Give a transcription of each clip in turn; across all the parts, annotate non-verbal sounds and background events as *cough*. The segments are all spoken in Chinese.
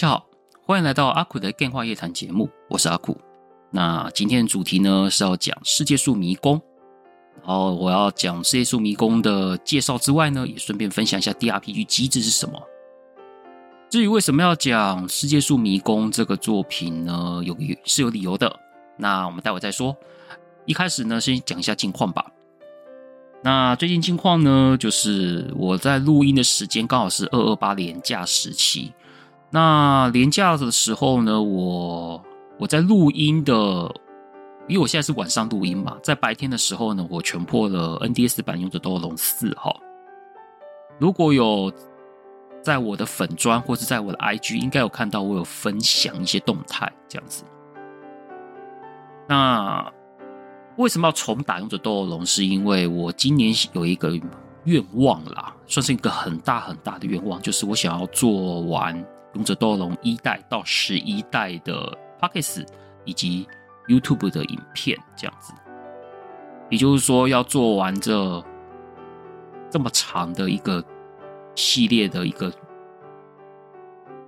大家好，欢迎来到阿苦的电话夜谈节目，我是阿苦。那今天的主题呢是要讲《世界树迷宫》，然后我要讲《世界树迷宫》的介绍之外呢，也顺便分享一下 DRPG 机制是什么。至于为什么要讲《世界树迷宫》这个作品呢？有是有理由的。那我们待会再说。一开始呢，先讲一下近况吧。那最近近况呢，就是我在录音的时间刚好是二二八连假时期。那连假的时候呢，我我在录音的，因为我现在是晚上录音嘛，在白天的时候呢，我全破了 NDS 版《勇者斗龙四》哈。如果有在我的粉专或是在我的 IG，应该有看到我有分享一些动态这样子。那为什么要重打《勇者斗龙》？是因为我今年有一个愿望啦，算是一个很大很大的愿望，就是我想要做完。《勇者斗龙》一代到十一代的 Podcast 以及 YouTube 的影片，这样子，也就是说，要做完这这么长的一个系列的一个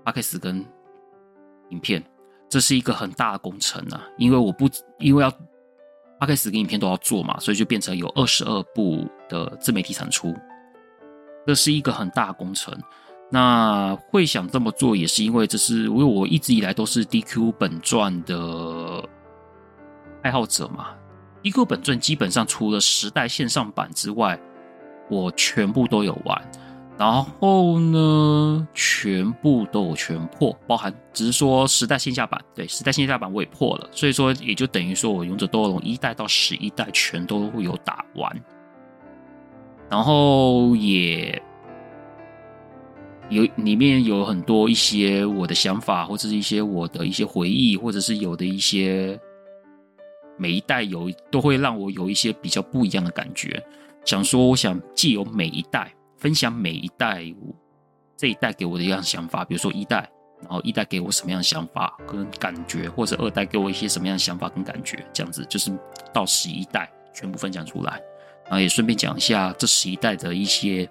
Podcast 跟影片，这是一个很大的工程啊！因为我不因为要 Podcast 跟影片都要做嘛，所以就变成有二十二部的自媒体产出，这是一个很大的工程。那会想这么做，也是因为这是因为我一直以来都是 DQ 本传的爱好者嘛。DQ 本传基本上除了十代线上版之外，我全部都有玩。然后呢，全部都有全破，包含只是说十代线下版，对，十代线下版我也破了。所以说也就等于说我勇者斗恶龙一代到十一代全都会有打完，然后也。有里面有很多一些我的想法，或者是一些我的一些回忆，或者是有的一些每一代有都会让我有一些比较不一样的感觉。想说，我想既有每一代分享每一代这一代给我的一样想法，比如说一代，然后一代给我什么样的想法跟感觉，或者二代给我一些什么样的想法跟感觉，这样子就是到十一代全部分享出来，然后也顺便讲一下这十一代的一些。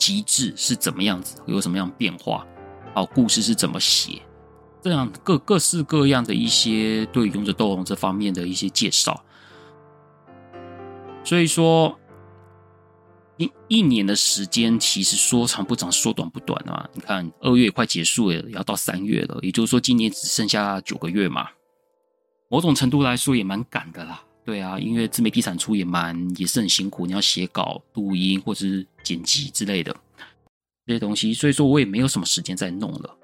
机制是怎么样子？有什么样变化？好，故事是怎么写？这样各各式各样的一些对勇者斗龙这方面的一些介绍。所以说，一一年的时间其实说长不长，说短不短啊。你看，二月快结束了，要到三月了，也就是说，今年只剩下九个月嘛。某种程度来说，也蛮赶的啦。对啊，因为自媒体产出也蛮也是很辛苦，你要写稿、录音或者是剪辑之类的这些东西，所以说我也没有什么时间再弄了。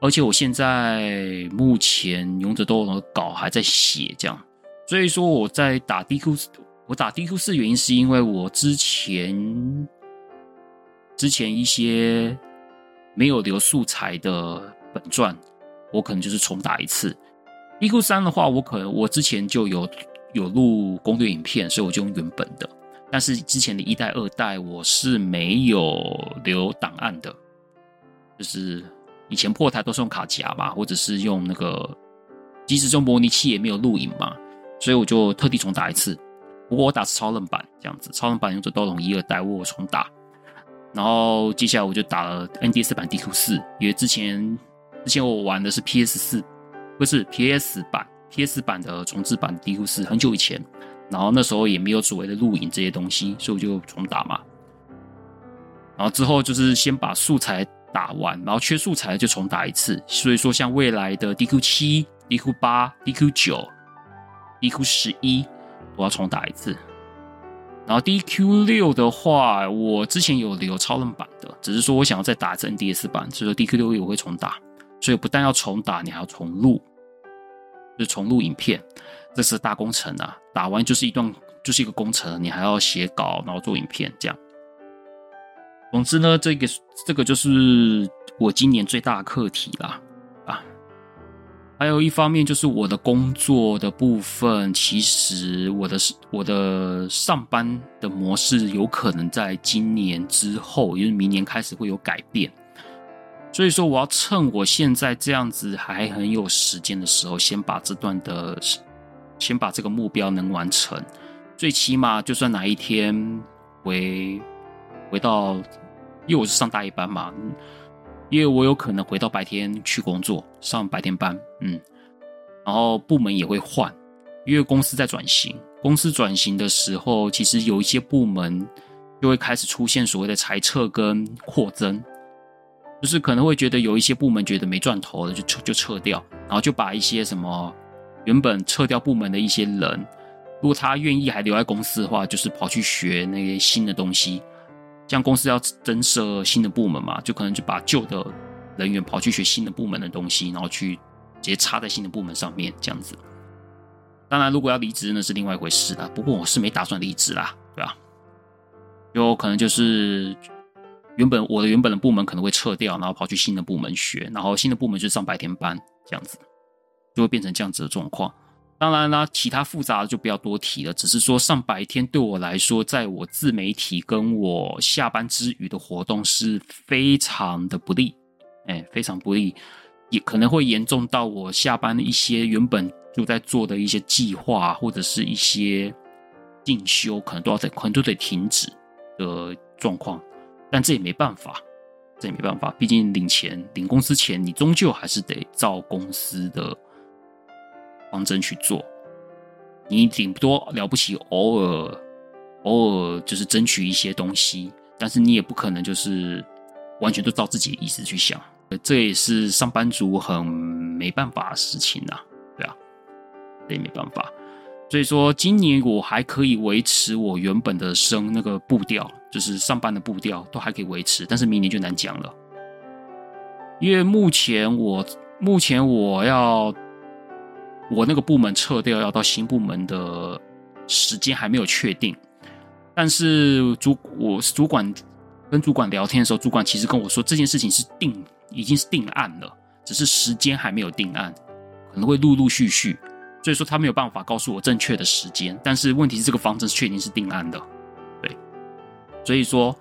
而且我现在目前《勇者斗龙》的稿还在写，这样，所以说我在打 DQ，我打 DQ 四原因是因为我之前之前一些没有留素材的本传，我可能就是重打一次。DQ 三的话，我可能我之前就有有录攻略影片，所以我就用原本的。但是之前的一代、二代我是没有留档案的，就是以前破台都是用卡夹嘛，或者是用那个，即使用模拟器也没有录影嘛，所以我就特地重打一次。不过我打是超冷版这样子，超冷版勇者斗龙一、二代我重打，然后接下来我就打了 NDS 版 DQ 四，因为之前之前我玩的是 PS 四。不是 PS 版，PS 版的重置版 DQ 四很久以前，然后那时候也没有所谓的录影这些东西，所以我就重打嘛。然后之后就是先把素材打完，然后缺素材就重打一次。所以说，像未来的 DQ 七、DQ 八、DQ 九、DQ 十一，我要重打一次。然后 DQ 六的话，我之前有留超任版的，只是说我想要再打一次 NDS 版，所以说 DQ 六我会重打。所以不但要重打，你还要重录，就是重录影片，这是大工程啊！打完就是一段，就是一个工程，你还要写稿，然后做影片，这样。总之呢，这个这个就是我今年最大的课题啦，啊，还有一方面就是我的工作的部分，其实我的我的上班的模式有可能在今年之后，也就是明年开始会有改变，所以说我要趁我现在这样子还很有时间的时候，先把这段的，先把这个目标能完成，最起码就算哪一天回。回到，因为我是上大夜班嘛，因为我有可能回到白天去工作，上白天班，嗯，然后部门也会换，因为公司在转型。公司转型的时候，其实有一些部门就会开始出现所谓的裁撤跟扩增，就是可能会觉得有一些部门觉得没赚头了，就撤就撤掉，然后就把一些什么原本撤掉部门的一些人，如果他愿意还留在公司的话，就是跑去学那些新的东西。像公司要增设新的部门嘛，就可能就把旧的人员跑去学新的部门的东西，然后去直接插在新的部门上面这样子。当然，如果要离职那是另外一回事啦。不过我是没打算离职啦，对吧？有可能就是原本我的原本的部门可能会撤掉，然后跑去新的部门学，然后新的部门就上白天班这样子，就会变成这样子的状况。当然啦，其他复杂的就不要多提了。只是说上白天对我来说，在我自媒体跟我下班之余的活动是非常的不利，哎，非常不利，也可能会严重到我下班的一些原本就在做的一些计划或者是一些进修，可能都要在可能都得停止的状况。但这也没办法，这也没办法，毕竟领钱领公司钱，你终究还是得照公司的。方针去做，你顶多了不起，偶尔偶尔就是争取一些东西，但是你也不可能就是完全都照自己的意思去想，这也是上班族很没办法的事情呐，对啊，这也没办法。所以说，今年我还可以维持我原本的生那个步调，就是上班的步调都还可以维持，但是明年就难讲了，因为目前我目前我要。我那个部门撤掉，要到新部门的时间还没有确定，但是主我主管跟主管聊天的时候，主管其实跟我说这件事情是定已经是定案了，只是时间还没有定案，可能会陆陆续续，所以说他没有办法告诉我正确的时间。但是问题是这个方针确定是定案的，对，所以说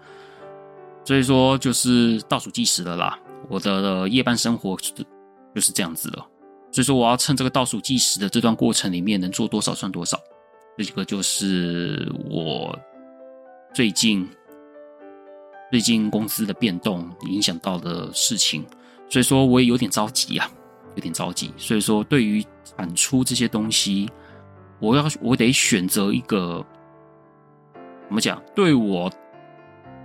所以说就是倒数计时了啦，我的夜班生活就是这样子了。所以说，我要趁这个倒数计时的这段过程里面，能做多少算多少。这个就是我最近最近公司的变动影响到的事情。所以说，我也有点着急啊，有点着急。所以说，对于产出这些东西，我要我得选择一个怎么讲？对我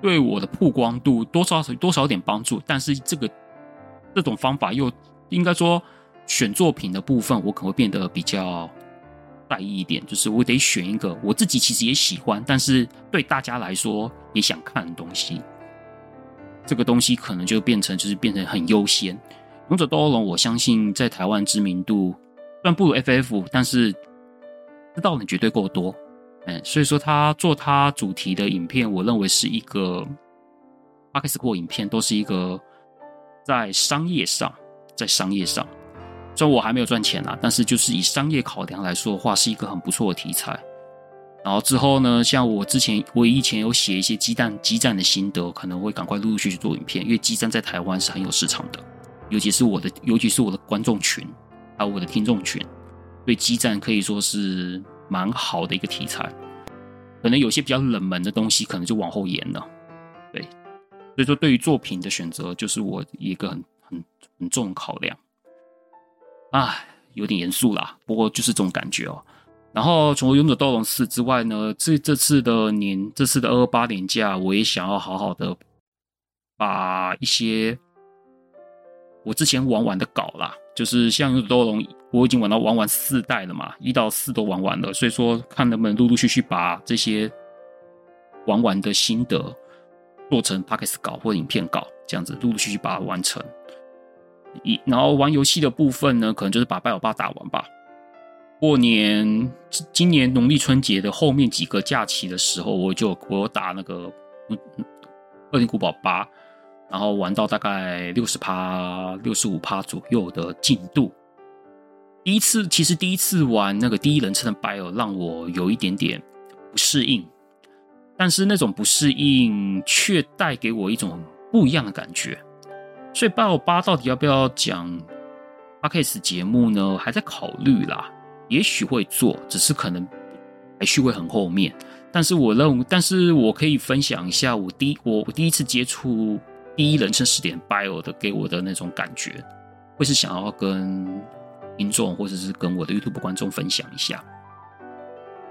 对我的曝光度多少多少点帮助，但是这个这种方法又应该说。选作品的部分，我可能会变得比较在意一点，就是我得选一个我自己其实也喜欢，但是对大家来说也想看的东西。这个东西可能就变成就是变成很优先。勇者斗恶龙，我相信在台湾知名度虽然不如 FF，但是知道的绝对够多。嗯，所以说他做他主题的影片，我认为是一个 Podcast 影片，都是一个在商业上，在商业上。虽然我还没有赚钱啦，但是就是以商业考量来说的话，是一个很不错的题材。然后之后呢，像我之前，我以前有写一些激战激战的心得，可能会赶快陆陆续续做影片，因为激战在台湾是很有市场的，尤其是我的，尤其是我的观众群，还有我的听众群，对激战可以说是蛮好的一个题材。可能有些比较冷门的东西，可能就往后延了。对，所以说对于作品的选择，就是我一个很很很重考量。啊，有点严肃啦，不过就是这种感觉哦。然后除了《勇者斗龙四》之外呢，这这次的年，这次的二二八年假，我也想要好好的把一些我之前玩完的稿啦，就是像《勇者斗龙》，我已经玩到玩完四代了嘛，一到四都玩完了，所以说看能不能陆陆续续把这些玩完的心得做成 Podcast 稿或影片稿，这样子陆陆续续把它完成。一，然后玩游戏的部分呢，可能就是把拜欧巴打完吧。过年，今年农历春节的后面几个假期的时候，我就我打那个，恶灵古堡八，然后玩到大概六十趴、六十五趴左右的进度。第一次，其实第一次玩那个第一人称的 Bio 让我有一点点不适应，但是那种不适应却带给我一种不一样的感觉。所以 Bio 八到底要不要讲 Podcast 节目呢？还在考虑啦，也许会做，只是可能还续会很后面。但是我认为，但是我可以分享一下我第一我我第一次接触第一人称视点 bio 的给我的那种感觉，会是想要跟听众或者是跟我的 YouTube 观众分享一下。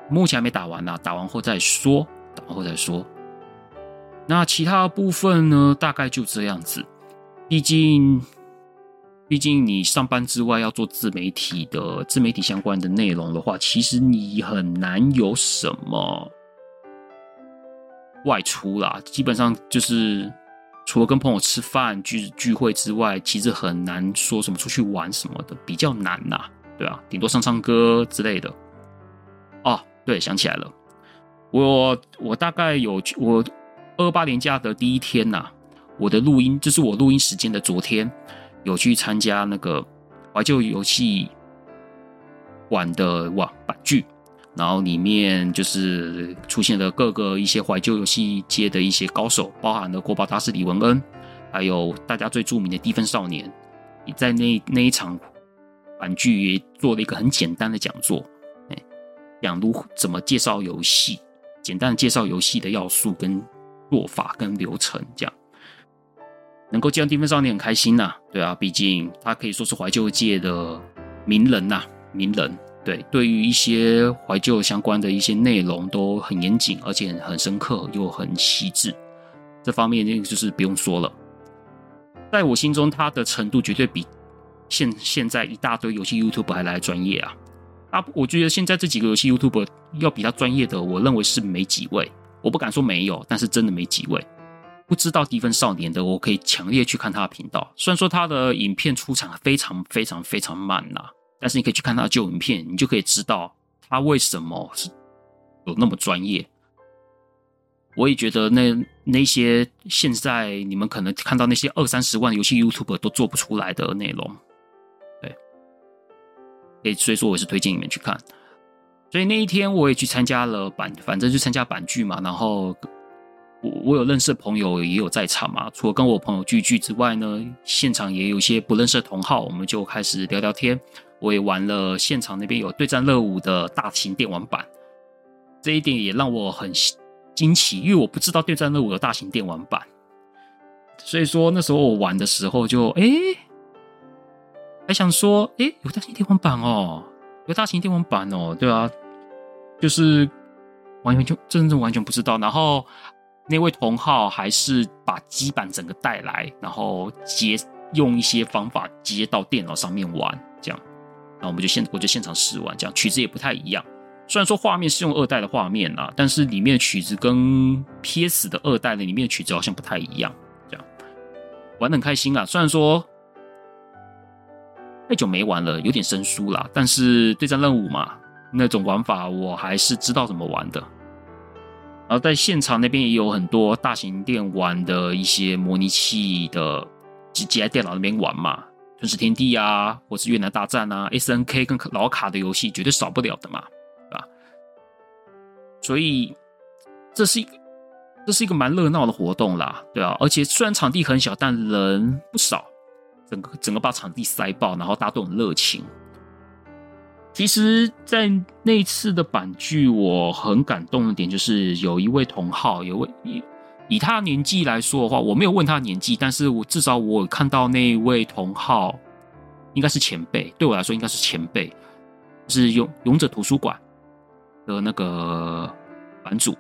目前还没打完呢，打完后再说，打完后再说。那其他部分呢，大概就这样子。毕竟，毕竟你上班之外要做自媒体的自媒体相关的内容的话，其实你很难有什么外出啦。基本上就是除了跟朋友吃饭聚聚会之外，其实很难说什么出去玩什么的，比较难呐，对啊，顶多唱唱歌之类的。哦，对，想起来了，我我大概有我二八年假的第一天呐。我的录音，这、就是我录音时间的昨天，有去参加那个怀旧游戏馆的网板剧，然后里面就是出现了各个一些怀旧游戏界的一些高手，包含了国宝大师李文恩，还有大家最著名的低分少年，你在那那一场板剧也做了一个很简单的讲座，哎，讲如怎么介绍游戏，简单的介绍游戏的要素跟做法跟流程这样。能够见到低分少年很开心呐、对啊，毕竟他可以说是怀旧界的名人呐、名人。对，对于一些怀旧相关的一些内容都很严谨，而且很深刻又很细致。这方面那个就是不用说了，在我心中他的程度绝对比现现在一大堆游戏 YouTube 还来专业啊！啊，我觉得现在这几个游戏 YouTube 要比他专业的，我认为是没几位。我不敢说没有，但是真的没几位。不知道低分少年的，我可以强烈去看他的频道。虽然说他的影片出场非常非常非常慢呐，但是你可以去看他的旧影片，你就可以知道他为什么是有那么专业。我也觉得那那些现在你们可能看到那些二三十万游戏 YouTube 都做不出来的内容，对，所以所以说我是推荐你们去看。所以那一天我也去参加了板，反正就参加板剧嘛，然后。我我有认识的朋友也有在场嘛，除了跟我朋友聚聚之外呢，现场也有一些不认识的同好，我们就开始聊聊天。我也玩了现场那边有对战热舞的大型电玩版，这一点也让我很惊奇，因为我不知道对战热舞的大型电玩版，所以说那时候我玩的时候就哎，还想说哎，有大型电玩版哦，有大型电玩版哦，对啊，就是完全就真正完全不知道，然后。那位同好还是把机板整个带来，然后接用一些方法接到电脑上面玩，这样，然后我们就现我就现场试玩，这样曲子也不太一样。虽然说画面是用二代的画面啊，但是里面的曲子跟 PS 的二代的里面的曲子好像不太一样，这样玩的很开心啊。虽然说太久没玩了，有点生疏啦，但是对战任务嘛，那种玩法我还是知道怎么玩的。然后在现场那边也有很多大型电玩的一些模拟器的，机机在电脑那边玩嘛，《吞食天地》啊，或是《越南大战》啊，SNK 跟老卡的游戏绝对少不了的嘛，对吧？所以这是一个这是一个蛮热闹的活动啦，对啊，而且虽然场地很小，但人不少，整个整个把场地塞爆，然后大家都很热情。其实，在那次的板剧，我很感动的点就是有一位同号，有位以他年纪来说的话，我没有问他年纪，但是我至少我看到那位同号应该是前辈，对我来说应该是前辈，是勇勇者图书馆的那个版主，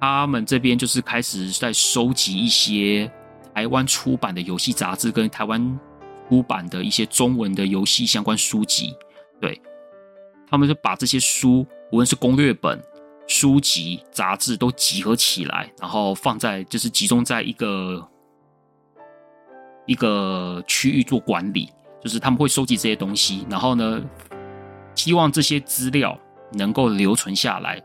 他们这边就是开始在收集一些台湾出版的游戏杂志跟台湾出版的一些中文的游戏相关书籍，对。他们就把这些书，无论是攻略本、书籍、杂志，都集合起来，然后放在，就是集中在一个一个区域做管理。就是他们会收集这些东西，然后呢，希望这些资料能够留存下来，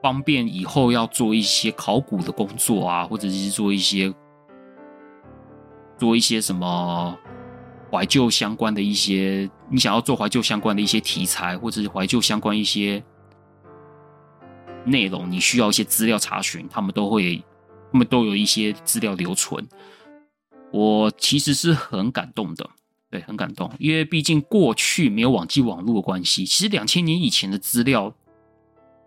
方便以后要做一些考古的工作啊，或者是做一些做一些什么怀旧相关的一些，你想要做怀旧相关的一些题材，或者是怀旧相关一些内容，你需要一些资料查询，他们都会，他们都有一些资料留存。我其实是很感动的，对，很感动，因为毕竟过去没有网际网络的关系，其实两千年以前的资料。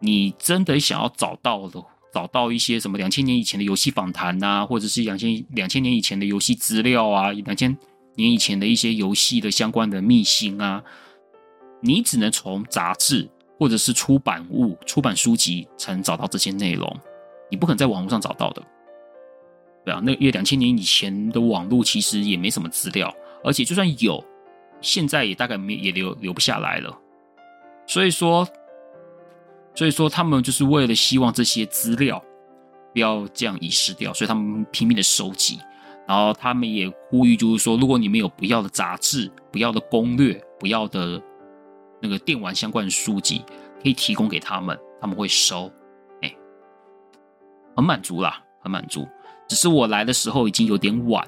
你真的想要找到的，找到一些什么两千年以前的游戏访谈呐，或者是两千两千年以前的游戏资料啊，两千年以前的一些游戏的相关的秘辛啊，你只能从杂志或者是出版物、出版书籍才能找到这些内容，你不可能在网络上找到的。对啊，那因为两千年以前的网络其实也没什么资料，而且就算有，现在也大概没也留留不下来了，所以说。所以说，他们就是为了希望这些资料不要这样遗失掉，所以他们拼命的收集。然后他们也呼吁，就是说，如果你们有不要的杂志、不要的攻略、不要的那个电玩相关的书籍，可以提供给他们，他们会收。哎，很满足啦，很满足。只是我来的时候已经有点晚，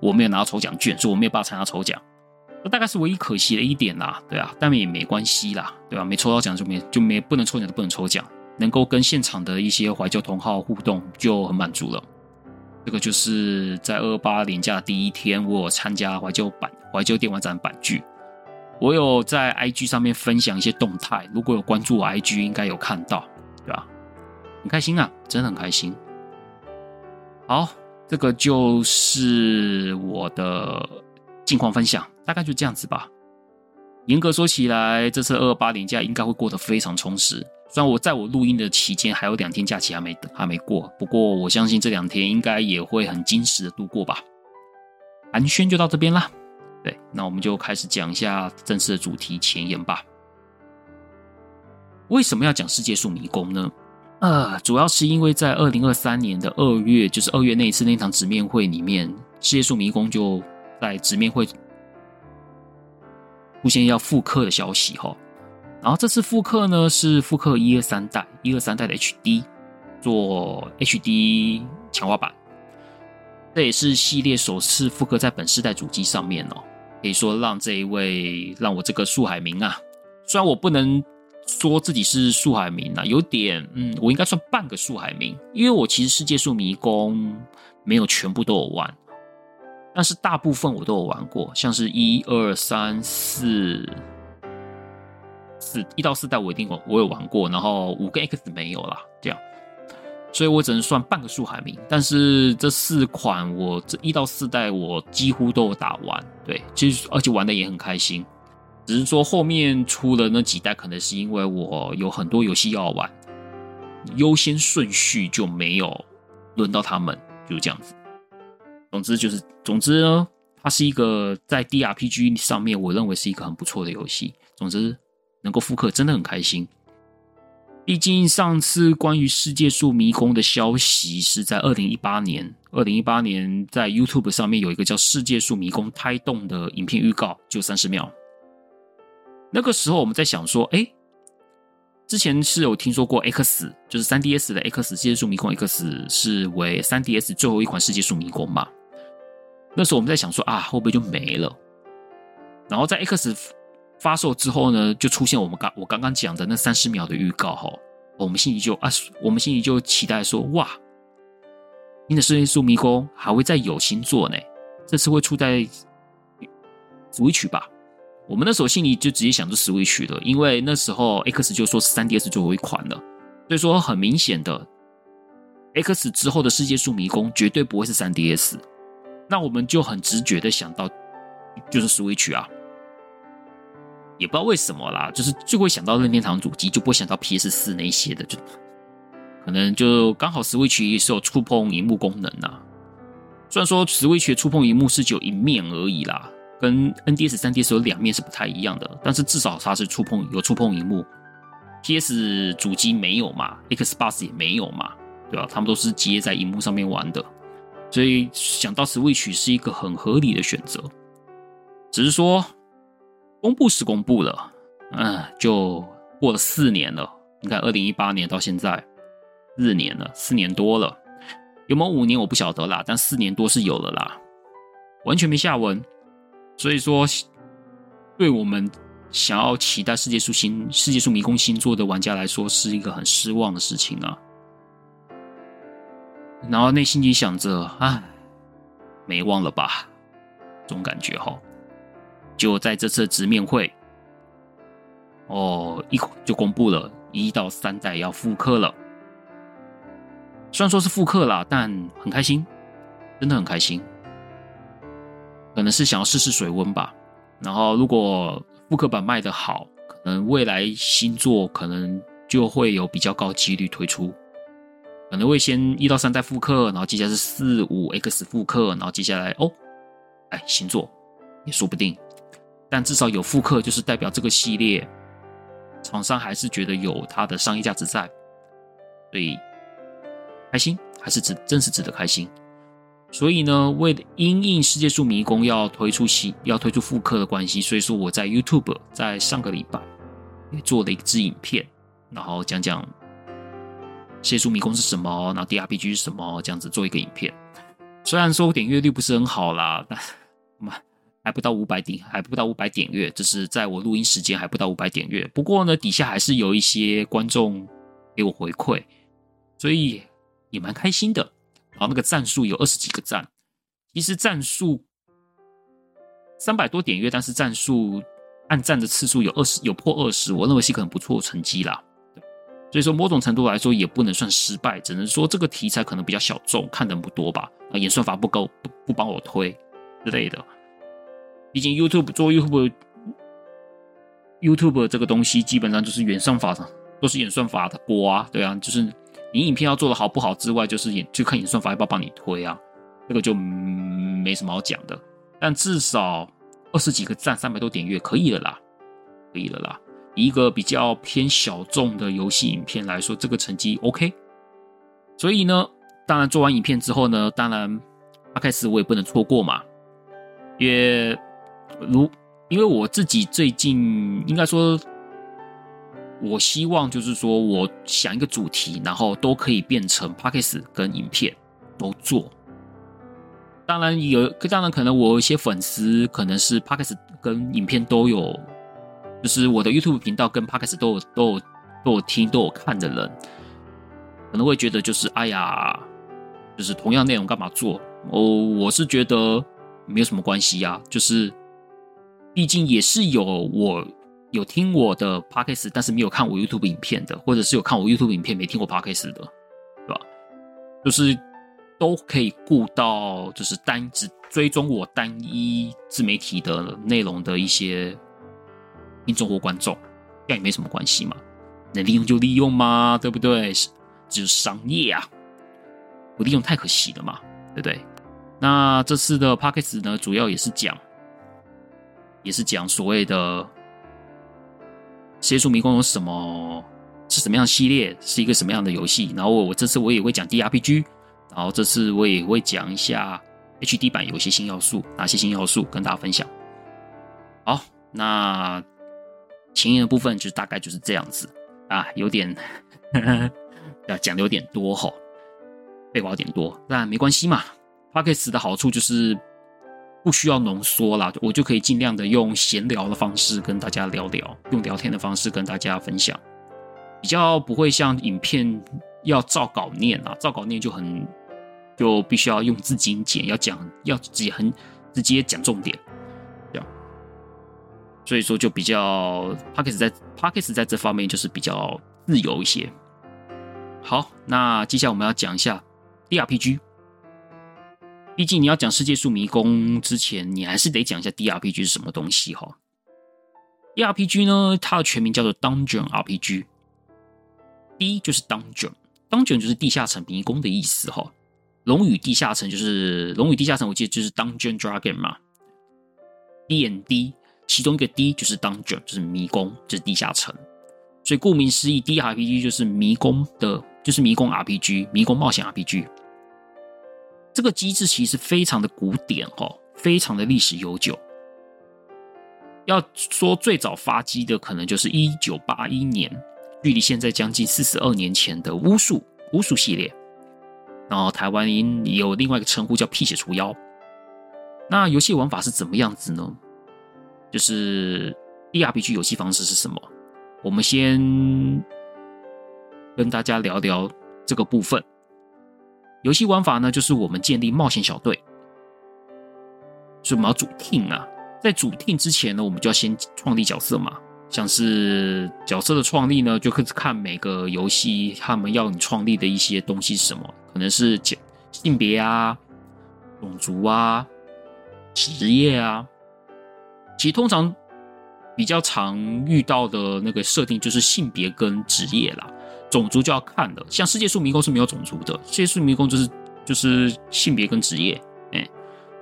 我没有拿到抽奖券，所以我没有办法参加抽奖。那大概是唯一可惜的一点啦，对啊，但也没关系啦，对吧？没抽到奖就没就没不能抽奖就不能抽奖，能够跟现场的一些怀旧同好互动就很满足了。这个就是在二八年假第一天，我有参加怀旧版怀旧电玩展版聚，我有在 IG 上面分享一些动态，如果有关注我 IG，应该有看到，对吧？很开心啊，真的很开心。好，这个就是我的近况分享。大概就这样子吧。严格说起来，这次二二八年假应该会过得非常充实。虽然我在我录音的期间还有两天假期还没还没过，不过我相信这两天应该也会很精实的度过吧。寒暄就到这边啦。对，那我们就开始讲一下正式的主题前言吧。为什么要讲世界树迷宫呢？呃，主要是因为在二零二三年的二月，就是二月那一次那场直面会里面，世界树迷宫就在直面会。出现要复刻的消息哈，然后这次复刻呢是复刻一二三代，一二三代的 HD 做 HD 强化版，这也是系列首次复刻在本世代主机上面哦。可以说让这一位让我这个树海明啊，虽然我不能说自己是树海明啊，有点嗯，我应该算半个树海明，因为我其实世界树迷宫没有全部都有玩。但是大部分我都有玩过，像是一二三四四一到四代我一定有我有玩过，然后五跟 X 没有啦，这样，所以我只能算半个树海迷。但是这四款我这一到四代我几乎都有打完，对，其实而且玩的也很开心。只是说后面出了那几代，可能是因为我有很多游戏要玩，优先顺序就没有轮到他们，就是这样子。总之就是，总之呢，它是一个在 DRPG 上面，我认为是一个很不错的游戏。总之，能够复刻真的很开心。毕竟上次关于世界树迷宫的消息是在二零一八年，二零一八年在 YouTube 上面有一个叫《世界树迷宫胎动》的影片预告，就三十秒。那个时候我们在想说，哎，之前是有听说过 X，就是 3DS 的 X 世界树迷宫 X 是为 3DS 最后一款世界树迷宫嘛？那时候我们在想说啊，会不会就没了？然后在 X 发售之后呢，就出现我们刚我刚刚讲的那三十秒的预告哈，我们心里就啊，我们心里就期待说哇，新的世界树迷宫还会再有新作呢，这次会出在 Switch 吧？我们那时候心里就直接想着 Switch 了，因为那时候 X 就说是 3DS 最后一款了，所以说很明显的，X 之后的世界树迷宫绝对不会是 3DS。那我们就很直觉的想到，就是 Switch 啊，也不知道为什么啦，就是就会想到任天堂主机，就不会想到 PS 四那些的，就可能就刚好 Switch 是有触碰荧幕功能啊。虽然说 Switch 的触碰荧幕是只有一面而已啦，跟 NDS、3DS 有两面是不太一样的，但是至少它是触碰有触碰荧幕，PS 主机没有嘛，Xbox 也没有嘛，对吧？他们都是接在荧幕上面玩的。所以想到 Switch 是一个很合理的选择，只是说公布是公布了，嗯，就过了四年了，你看，二零一八年到现在四年了，四年多了，有没有五年我不晓得啦，但四年多是有了啦，完全没下文。所以说，对我们想要期待世界树星、世界树迷宫星座的玩家来说，是一个很失望的事情啊。然后内心里想着，唉，没忘了吧，这种感觉哈。就在这次直面会，哦，一就公布了一到三代要复刻了。虽然说是复刻啦，但很开心，真的很开心。可能是想要试试水温吧。然后，如果复刻版卖得好，可能未来新作可能就会有比较高几率推出。可能会先一到三代复刻，然后接下来是四五 X 复刻，然后接下来哦，哎，新作也说不定。但至少有复刻，就是代表这个系列厂商还是觉得有它的商业价值在，所以开心还是值，真是值得开心。所以呢，为了因应世界树迷宫要推出新、要推出复刻的关系，所以说我在 YouTube 在上个礼拜也做了一支影片，然后讲讲世界树迷宫是什么，然后 DRPG 是什么，这样子做一个影片。虽然说点阅率不是很好啦，但嘛 *laughs* 还不到五百点，还不到五百点阅，这是在我录音时间还不到五百点阅。不过呢，底下还是有一些观众给我回馈，所以也蛮开心的。然后那个赞数有二十几个赞，其实赞数三百多点阅，但是赞数按赞的次数有二十，有破二十，我认为是一个很不错的成绩啦。所以说某种程度来说也不能算失败，只能说这个题材可能比较小众，看的人不多吧。啊，演算法不够，不不帮我推之类的。毕竟 YouTube 做 YouTube YouTube 这个东西基本上就是演算法的，都是演算法的锅啊，对啊，就是。你影片要做的好不好之外，就是演就看演算法要不要帮你推啊，这个就没什么好讲的。但至少二十几个赞，三百多点阅，可以了啦，可以了啦。一个比较偏小众的游戏影片来说，这个成绩 OK。所以呢，当然做完影片之后呢，当然 Podcast 我也不能错过嘛，也如因为我自己最近应该说。我希望就是说，我想一个主题，然后都可以变成 Podcast 跟影片都做。当然有，当然可能我有一些粉丝可能是 Podcast 跟影片都有，就是我的 YouTube 频道跟 Podcast 都有都有都有听都有看的人，可能会觉得就是哎呀，就是同样内容干嘛做？哦，我是觉得没有什么关系呀，就是毕竟也是有我。有听我的 podcast，但是没有看我 YouTube 影片的，或者是有看我 YouTube 影片没听过 podcast 的，对吧？就是都可以顾到，就是单只追踪我单一自媒体的内容的一些听众或观众，这样也没什么关系嘛，能利用就利用嘛，对不对？是，就是商业啊，不利用太可惜了嘛，对不对？那这次的 podcast 呢，主要也是讲，也是讲所谓的。世界树迷宫有什么？是什么样系列？是一个什么样的游戏？然后我我这次我也会讲 DRPG，然后这次我也会讲一下 HD 版有些新要素，哪些新要素跟大家分享。好，那前言的部分就大概就是这样子啊，有点 *laughs* 要讲的有点多哈，废话有点多，但没关系嘛。Podcast 的好处就是。不需要浓缩啦，我就可以尽量的用闲聊的方式跟大家聊聊，用聊天的方式跟大家分享，比较不会像影片要照稿念啊，照稿念就很就必须要用字精简，要讲要直接很直接讲重点，这样，所以说就比较 Podcast 在 Podcast 在这方面就是比较自由一些。好，那接下来我们要讲一下 DRPG。毕竟你要讲世界树迷宫之前，你还是得讲一下 DRPG 是什么东西哈。DRPG 呢，它的全名叫做 Dungeon RPG。D 就是 Dungeon，Dungeon 就是地下城迷宫的意思哈。龙与地下城就是龙与地下城，我记得就是 Dungeon Dragon 嘛。D N D，其中一个 D 就是 Dungeon，就是迷宫，就是地下城。所以顾名思义，DRPG 就是迷宫的，就是迷宫 RPG，迷宫冒险 RPG。这个机制其实非常的古典哈，非常的历史悠久。要说最早发迹的，可能就是一九八一年距离现在将近四十二年前的巫术巫术系列。然后台湾也有另外一个称呼叫辟邪除妖。那游戏玩法是怎么样子呢？就是 DRPG 游戏方式是什么？我们先跟大家聊聊这个部分。游戏玩法呢，就是我们建立冒险小队，所以我们要组 team 啊。在组 team 之前呢，我们就要先创立角色嘛。像是角色的创立呢，就可以看每个游戏他们要你创立的一些东西是什么，可能是性别啊、种族啊、职业啊。其实通常比较常遇到的那个设定就是性别跟职业啦，种族就要看了。像世界树迷宫是没有种族的，世界树迷宫就是就是性别跟职业。哎，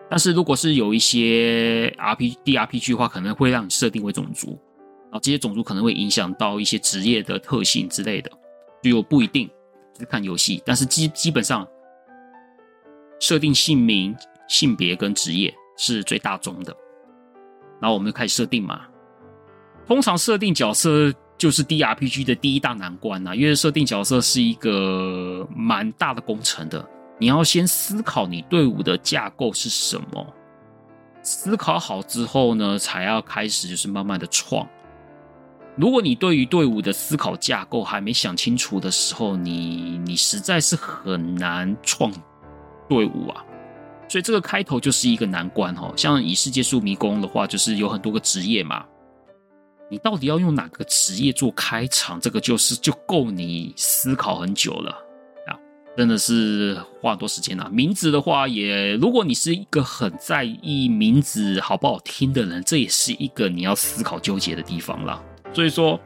但是如果是有一些 RPG、DRPG 的话，可能会让你设定为种族。啊，这些种族可能会影响到一些职业的特性之类的，就不一定，就是看游戏。但是基基本上，设定姓名、性别跟职业是最大宗的。然后我们就开始设定嘛。通常设定角色就是 DRPG 的第一大难关啊，因为设定角色是一个蛮大的工程的。你要先思考你队伍的架构是什么，思考好之后呢，才要开始就是慢慢的创。如果你对于队伍的思考架构还没想清楚的时候，你你实在是很难创队伍啊。所以这个开头就是一个难关哦。像以世界树迷宫的话，就是有很多个职业嘛，你到底要用哪个职业做开场？这个就是就够你思考很久了啊，真的是花很多时间啊。名字的话也，如果你是一个很在意名字好不好听的人，这也是一个你要思考纠结的地方了。所以说，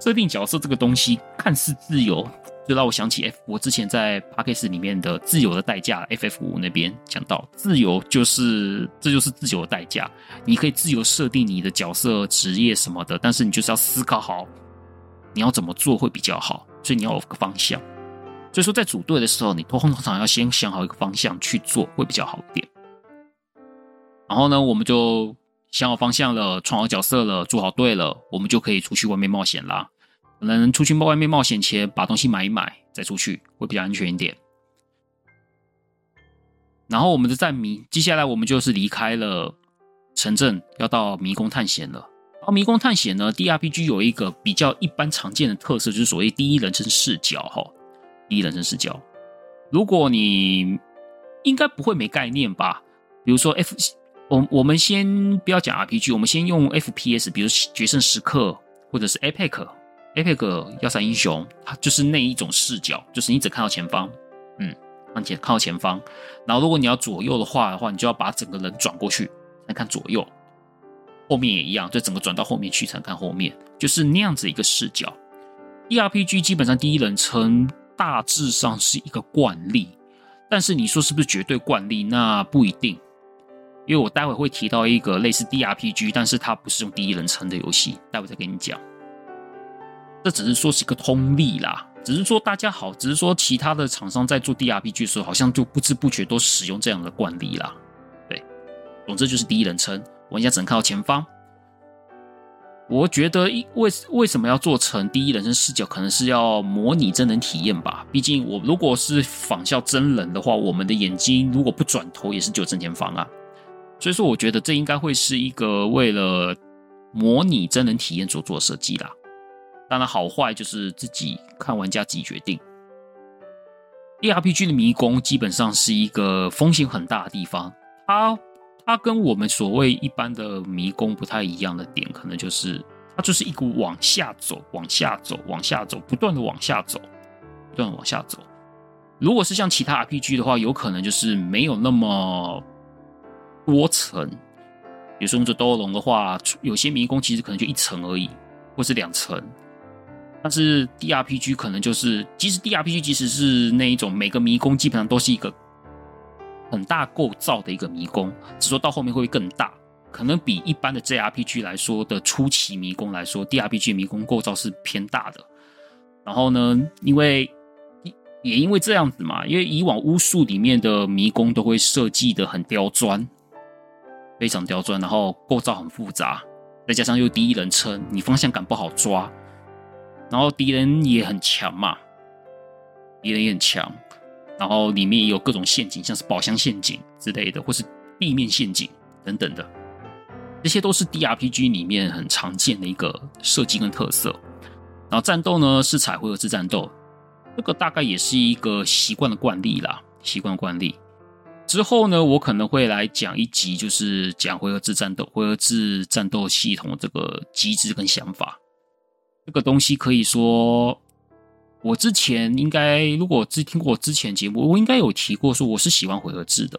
设定角色这个东西看似自由，就让我想起 F，我之前在 Podcast 里面的自由的代价 F F 五那边讲到，自由就是这就是自由的代价，你可以自由设定你的角色职业什么的，但是你就是要思考好你要怎么做会比较好，所以你要有个方向。所以说在组队的时候，你通常要先想好一个方向去做会比较好一点。然后呢，我们就。想好方向了，创好角色了，组好队了，我们就可以出去外面冒险啦。可能出去冒外面冒险前，把东西买一买，再出去会比较安全一点。然后我们的在迷，接下来我们就是离开了城镇，要到迷宫探险了。然后迷宫探险呢，DRPG 有一个比较一般常见的特色，就是所谓第一人称视角哈。第一人称视角，如果你应该不会没概念吧？比如说 F。我我们先不要讲 RPG，我们先用 FPS，比如《决胜时刻》或者是 Apex Epic 要塞英雄，它就是那一种视角，就是你只看到前方，嗯，看前看到前方，然后如果你要左右的话的话，你就要把整个人转过去来看左右，后面也一样，就整个转到后面去才看后面，就是那样子一个视角。DRPG 基本上第一人称大致上是一个惯例，但是你说是不是绝对惯例？那不一定。因为我待会会提到一个类似 DRPG，但是它不是用第一人称的游戏，待会再跟你讲。这只是说是一个通例啦，只是说大家好，只是说其他的厂商在做 DRPG 的时候，好像就不知不觉都使用这样的惯例啦。对，总之就是第一人称，玩家只能看到前方。我觉得为为什么要做成第一人称视角，可能是要模拟真人体验吧。毕竟我如果是仿效真人的话，我们的眼睛如果不转头，也是就正前方啊。所以说，我觉得这应该会是一个为了模拟真人体验所做的设计啦。当然，好坏就是自己看玩家自己决定。ARPG 的迷宫基本上是一个风险很大的地方，它它跟我们所谓一般的迷宫不太一样的点，可能就是它就是一股往下走、往下走、往下走，不断的往下走，不断的往下走。如果是像其他 RPG 的话，有可能就是没有那么。多层，比如说用这斗龙的话，有些迷宫其实可能就一层而已，或是两层。但是 DRPG 可能就是，其实 DRPG 其实是那一种每个迷宫基本上都是一个很大构造的一个迷宫，只说到后面会更大，可能比一般的 JRPG 来说的初期迷宫来说，DRPG 迷宫构造是偏大的。然后呢，因为也因为这样子嘛，因为以往巫术里面的迷宫都会设计的很刁钻。非常刁钻，然后构造很复杂，再加上又第一人称，你方向感不好抓，然后敌人也很强嘛，敌人也很强，然后里面也有各种陷阱，像是宝箱陷阱之类的，或是地面陷阱等等的，这些都是 DRPG 里面很常见的一个设计跟特色。然后战斗呢是采回合制战斗，这个大概也是一个习惯的惯例啦，习惯惯例。之后呢，我可能会来讲一集，就是讲回合制战斗、回合制战斗系统这个机制跟想法。这个东西可以说，我之前应该如果只听过我之前节目，我应该有提过，说我是喜欢回合制的，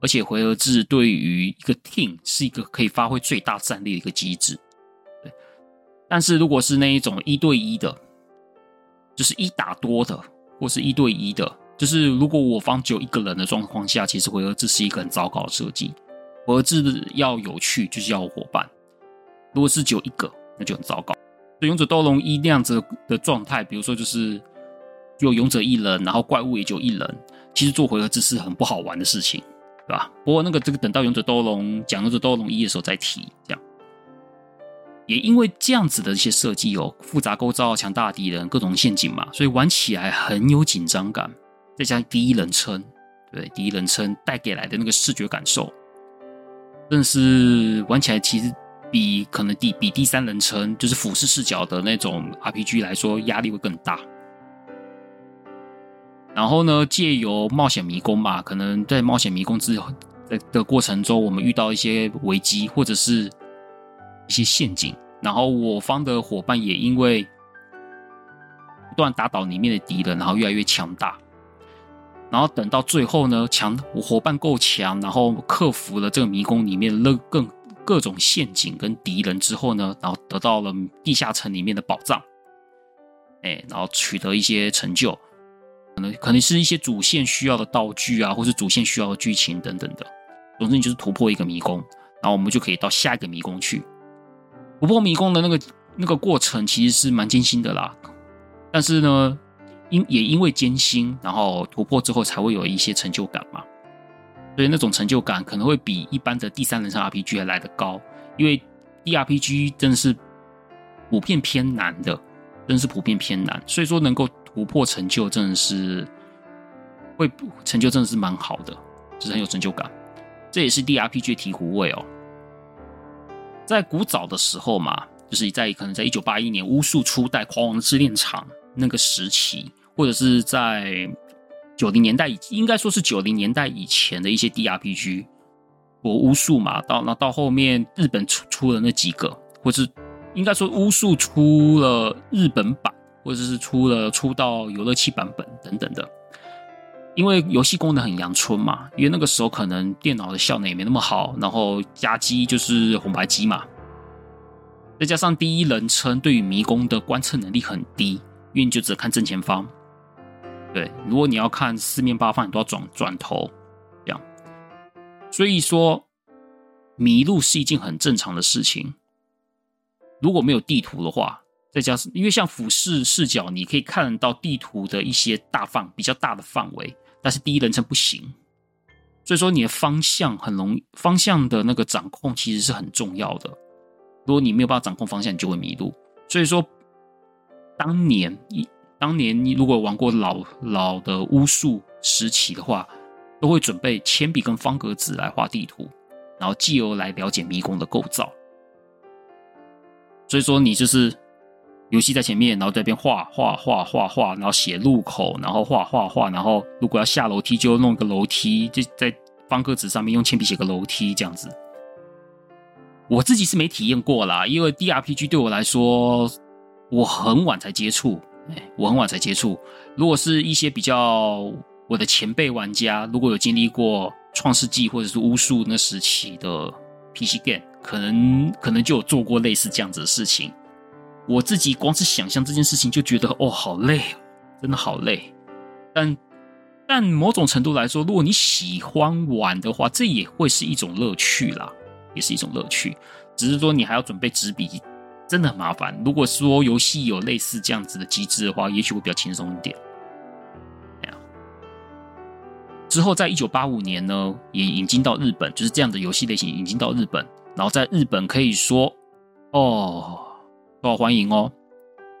而且回合制对于一个 team 是一个可以发挥最大战力的一个机制。对，但是如果是那一种一对一的，就是一打多的，或是一对一的。就是如果我方只有一个人的状况下，其实回合制是一个很糟糕的设计。回合制要有趣，就是要有伙伴。如果是只有一个，那就很糟糕。所以勇者斗龙一那样子的状态，比如说就是有勇者一人，然后怪物也就一人，其实做回合制是很不好玩的事情，对吧？不过那个这个等到勇者斗龙讲勇者斗龙一的时候再提，这样。也因为这样子的一些设计有复杂构造、强大敌人、各种陷阱嘛，所以玩起来很有紧张感。再加上第一人称，对，第一人称带给来的那个视觉感受，真的是玩起来其实比可能第比第三人称就是俯视视角的那种 RPG 来说压力会更大。然后呢，借由冒险迷宫嘛，可能在冒险迷宫之后的的过程中，我们遇到一些危机或者是一些陷阱，然后我方的伙伴也因为不断打倒里面的敌人，然后越来越强大。然后等到最后呢，强伙伴够强，然后克服了这个迷宫里面的更各种陷阱跟敌人之后呢，然后得到了地下城里面的宝藏，哎，然后取得一些成就，可能可能是一些主线需要的道具啊，或是主线需要的剧情等等的。总之，你就是突破一个迷宫，然后我们就可以到下一个迷宫去。突破迷宫的那个那个过程其实是蛮艰辛的啦，但是呢。因也因为艰辛，然后突破之后才会有一些成就感嘛，所以那种成就感可能会比一般的第三人称 RPG 还来得高，因为 DRPG 真的是普遍偏难的，真的是普遍偏难，所以说能够突破成就真的是会成就真的是蛮好的，就是很有成就感，这也是 DRPG 的醍醐味哦。在古早的时候嘛，就是在可能在一九八一年巫术初代《狂王之炼场》那个时期。或者是在九零年代以，应该说是九零年代以前的一些 DRPG，我巫术嘛，到那到后面日本出出了那几个，或是应该说巫术出了日本版，或者是出了出到游乐器版本等等的，因为游戏功能很阳春嘛，因为那个时候可能电脑的效能也没那么好，然后加机就是红白机嘛，再加上第一人称对于迷宫的观测能力很低，因为你就只看正前方。对，如果你要看四面八方，你都要转转头，这样。所以说，迷路是一件很正常的事情。如果没有地图的话，再加上因为像俯视视角，你可以看到地图的一些大范比较大的范围，但是第一人称不行。所以说，你的方向很容易，方向的那个掌控其实是很重要的。如果你没有办法掌控方向，你就会迷路。所以说，当年一。当年你如果玩过老老的巫术时期的话，都会准备铅笔跟方格纸来画地图，然后继而来了解迷宫的构造。所以说你就是游戏在前面，然后在这边画画画画画，然后写路口，然后画画画，然后如果要下楼梯就弄个楼梯，就在方格纸上面用铅笔写个楼梯这样子。我自己是没体验过啦，因为 DRPG 对我来说，我很晚才接触。我很晚才接触。如果是一些比较我的前辈玩家，如果有经历过创世纪或者是巫术那时期的 PC game，可能可能就有做过类似这样子的事情。我自己光是想象这件事情就觉得哦，好累，真的好累。但但某种程度来说，如果你喜欢玩的话，这也会是一种乐趣啦，也是一种乐趣。只是说你还要准备纸笔。真的很麻烦。如果说游戏有类似这样子的机制的话，也许会比较轻松一点。之后，在一九八五年呢，也引进到日本，就是这样的游戏类型引进到日本，然后在日本可以说哦，受欢迎哦。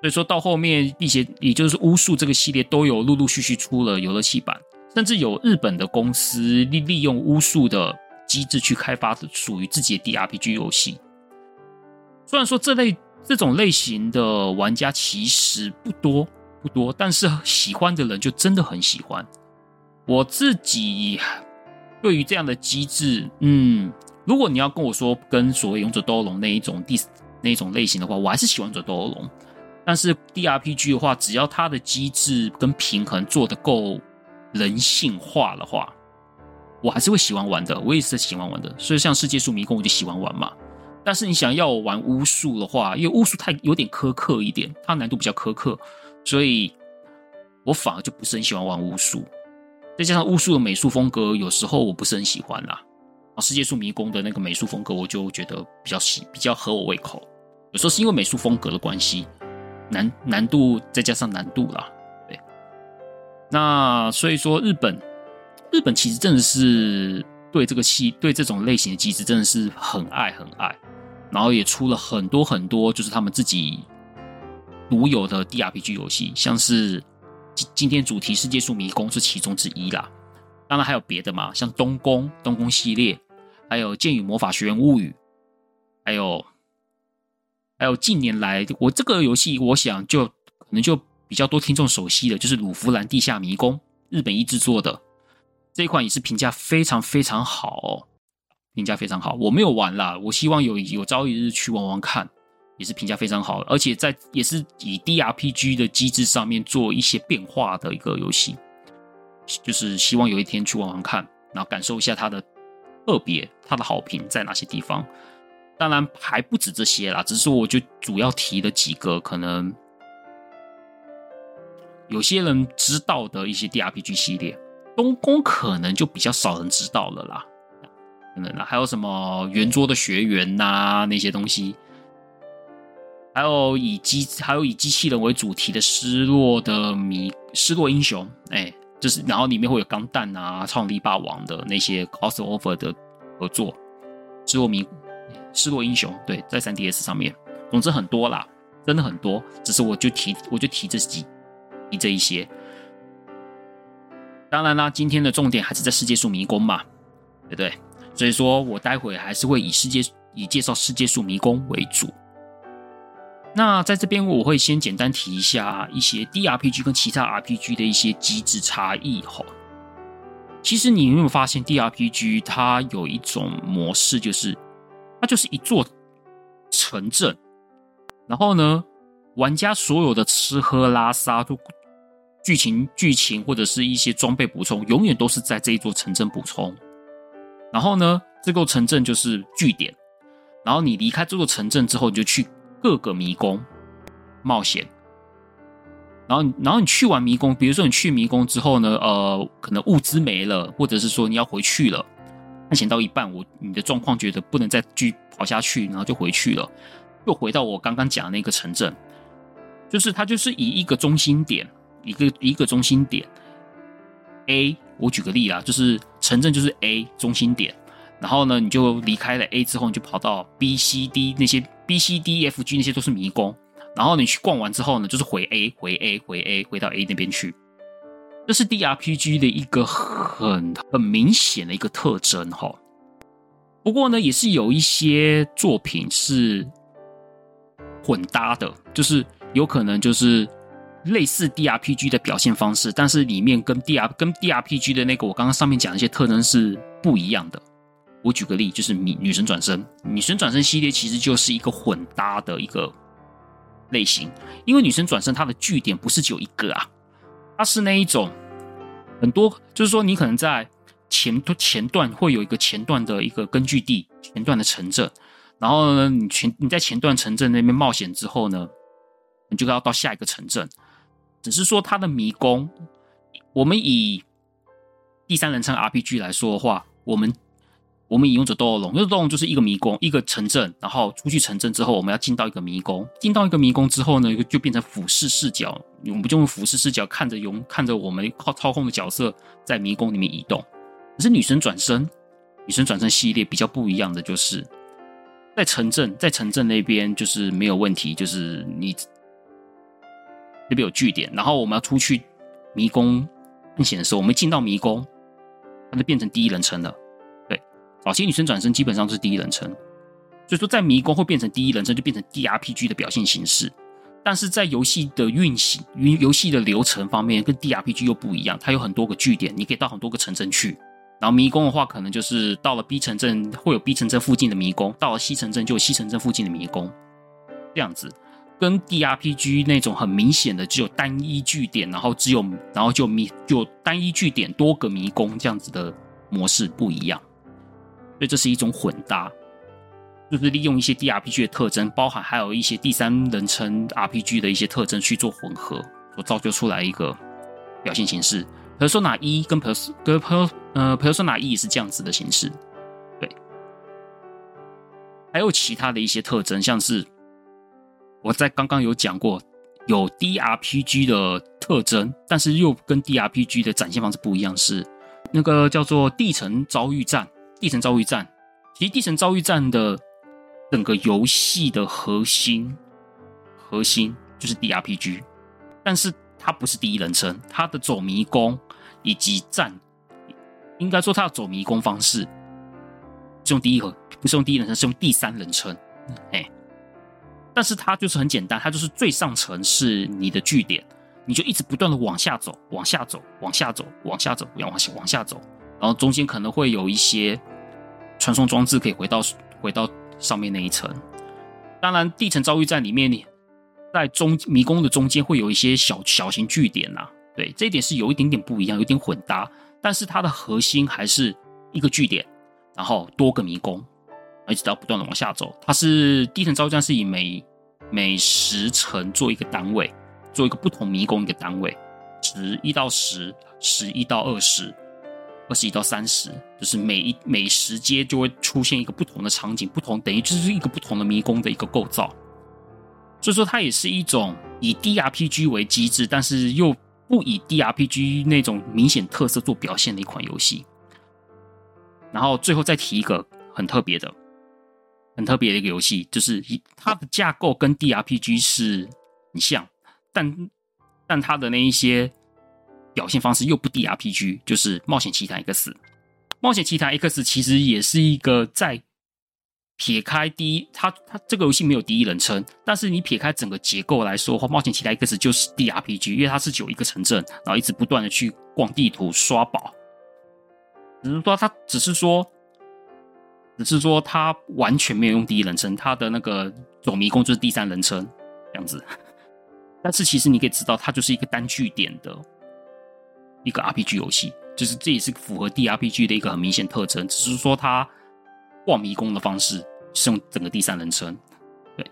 所以说到后面，辟邪也就是巫术这个系列都有陆陆续续出了游乐器版，甚至有日本的公司利利用巫术的机制去开发属于自己的 DRPG 游戏。虽然说这类这种类型的玩家其实不多不多，但是喜欢的人就真的很喜欢。我自己对于这样的机制，嗯，如果你要跟我说跟所谓勇者斗恶龙那一种第那一种类型的话，我还是喜欢者斗恶龙。但是 DRPG 的话，只要它的机制跟平衡做得够人性化的话，我还是会喜欢玩的。我也是喜欢玩的。所以像世界树迷宫，我就喜欢玩嘛。但是你想要我玩巫术的话，因为巫术太有点苛刻一点，它难度比较苛刻，所以我反而就不是很喜欢玩巫术。再加上巫术的美术风格，有时候我不是很喜欢啦。啊，世界树迷宫的那个美术风格，我就觉得比较喜，比较合我胃口。有时候是因为美术风格的关系。难难度再加上难度啦，对。那所以说，日本日本其实真的是对这个戏对这种类型的机制真的是很爱很爱，然后也出了很多很多，就是他们自己独有的 DRPG 游戏，像是今今天主题世界树迷宫是其中之一啦。当然还有别的嘛，像东宫东宫系列，还有剑与魔法学院物语，还有。还有近年来，我这个游戏，我想就可能就比较多听众熟悉的，就是《鲁弗兰地下迷宫》，日本一制作的这一款也是评价非常非常好哦，评价非常好。我没有玩啦，我希望有有朝一日去玩玩看，也是评价非常好，而且在也是以 DRPG 的机制上面做一些变化的一个游戏，就是希望有一天去玩玩看，然后感受一下它的特别，它的好评在哪些地方。当然还不止这些啦，只是我就主要提了几个可能有些人知道的一些 DRPG 系列，东宫可能就比较少人知道了啦，还有什么圆桌的学员呐那些东西，还有以机还有以机器人为主题的失落的迷失落英雄，哎，就是然后里面会有钢弹啊、超能力霸王的那些 crossover 的合作，失落迷。失落英雄，对，在 3DS 上面，总之很多啦，真的很多。只是我就提，我就提这几，提这一些。当然啦，今天的重点还是在世界树迷宫嘛，对不对？所以说我待会还是会以世界以介绍世界树迷宫为主。那在这边我会先简单提一下一些 DRPG 跟其他 RPG 的一些机制差异哈。其实你有没有发现 DRPG 它有一种模式就是。它就是一座城镇，然后呢，玩家所有的吃喝拉撒都剧情剧情或者是一些装备补充，永远都是在这一座城镇补充。然后呢，这个城镇就是据点。然后你离开这座城镇之后，你就去各个迷宫冒险。然后，然后你去完迷宫，比如说你去迷宫之后呢，呃，可能物资没了，或者是说你要回去了。探险到一半，我你的状况觉得不能再继续跑下去，然后就回去了，又回到我刚刚讲的那个城镇，就是它就是以一个中心点，一个一个中心点 A，我举个例啦，就是城镇就是 A 中心点，然后呢，你就离开了 A 之后，你就跑到 B、C、D 那些 B、C、D、F、G 那些都是迷宫，然后你去逛完之后呢，就是回 A 回 A 回 A 回到 A 那边去。这是 DRPG 的一个很很明显的一个特征哈。不过呢，也是有一些作品是混搭的，就是有可能就是类似 DRPG 的表现方式，但是里面跟 DR 跟 DRPG 的那个我刚刚上面讲的一些特征是不一样的。我举个例，就是女女神转生，女神转生系列其实就是一个混搭的一个类型，因为女神转生它的据点不是只有一个啊。它是那一种很多，就是说你可能在前前段会有一个前段的一个根据地，前段的城镇，然后呢，你前你在前段城镇那边冒险之后呢，你就要到下一个城镇。只是说它的迷宫，我们以第三人称 RPG 来说的话，我们。我们以勇者斗恶龙，勇者斗恶龙就是一个迷宫，一个城镇，然后出去城镇之后，我们要进到一个迷宫，进到一个迷宫之后呢，就变成俯视视角，我们就用俯视视角看着勇，看着我们靠操控的角色在迷宫里面移动。可是女神转身，女神转身系列比较不一样的就是，在城镇，在城镇那边就是没有问题，就是你那边有据点，然后我们要出去迷宫探险的时候，我们进到迷宫，它就变成第一人称了。对，早期女生转身基本上是第一人称，所以说在迷宫会变成第一人称，就变成 DRPG 的表现形式。但是在游戏的运行、游戏的流程方面，跟 DRPG 又不一样，它有很多个据点，你可以到很多个城镇去。然后迷宫的话，可能就是到了 B 城镇会有 B 城镇附近的迷宫，到了 C 城镇就有 C 城镇附近的迷宫，这样子。跟 DRPG 那种很明显的只有单一据点，然后只有然后就迷就单一据点多个迷宫这样子的模式不一样，所以这是一种混搭。就是利用一些 DRPG 的特征，包含还有一些第三人称 RPG 的一些特征去做混合，所造就出来一个表现形式。Persona 一跟 Pers 跟 Per 呃 Persona 一是这样子的形式，对。还有其他的一些特征，像是我在刚刚有讲过，有 DRPG 的特征，但是又跟 DRPG 的展现方式不一样，是那个叫做地城遭遇战。地城遭遇战，其实地城遭遇战的。整个游戏的核心，核心就是 DRPG，但是它不是第一人称，它的走迷宫以及战，应该说它的走迷宫方式是用第一和，不是用第一人称，是用第三人称，哎，但是它就是很简单，它就是最上层是你的据点，你就一直不断的往下走，往下走，往下走，往下走，往下往下走，然后中间可能会有一些传送装置可以回到回到。上面那一层，当然，地层遭遇战里面，你在中迷宫的中间会有一些小小型据点呐。对，这一点是有一点点不一样，有点混搭，但是它的核心还是一个据点，然后多个迷宫，一直到不断的往下走。它是地城遭遇战是以每每十层做一个单位，做一个不同迷宫一个单位，十一到十，十一到二十。二十一到三十，就是每一每十阶就会出现一个不同的场景，不同等于就是一个不同的迷宫的一个构造。所以说，它也是一种以 DRPG 为机制，但是又不以 DRPG 那种明显特色做表现的一款游戏。然后最后再提一个很特别的、很特别的一个游戏，就是它的架构跟 DRPG 是很像，但但它的那一些。表现方式又不 DRPG，就是《冒险奇谭 X》。《冒险奇谭 X》其实也是一个在撇开第一，它它这个游戏没有第一人称，但是你撇开整个结构来说的话，《冒险奇谭 X》就是 DRPG，因为它是有一个城镇，然后一直不断的去逛地图刷宝。只是说它只是说，只是说他完全没有用第一人称，他的那个走迷宫就是第三人称这样子。但是其实你可以知道，它就是一个单据点的。一个 RPG 游戏，就是这也是符合 DRPG 的一个很明显特征，只是说它逛迷宫的方式是用整个第三人称，对，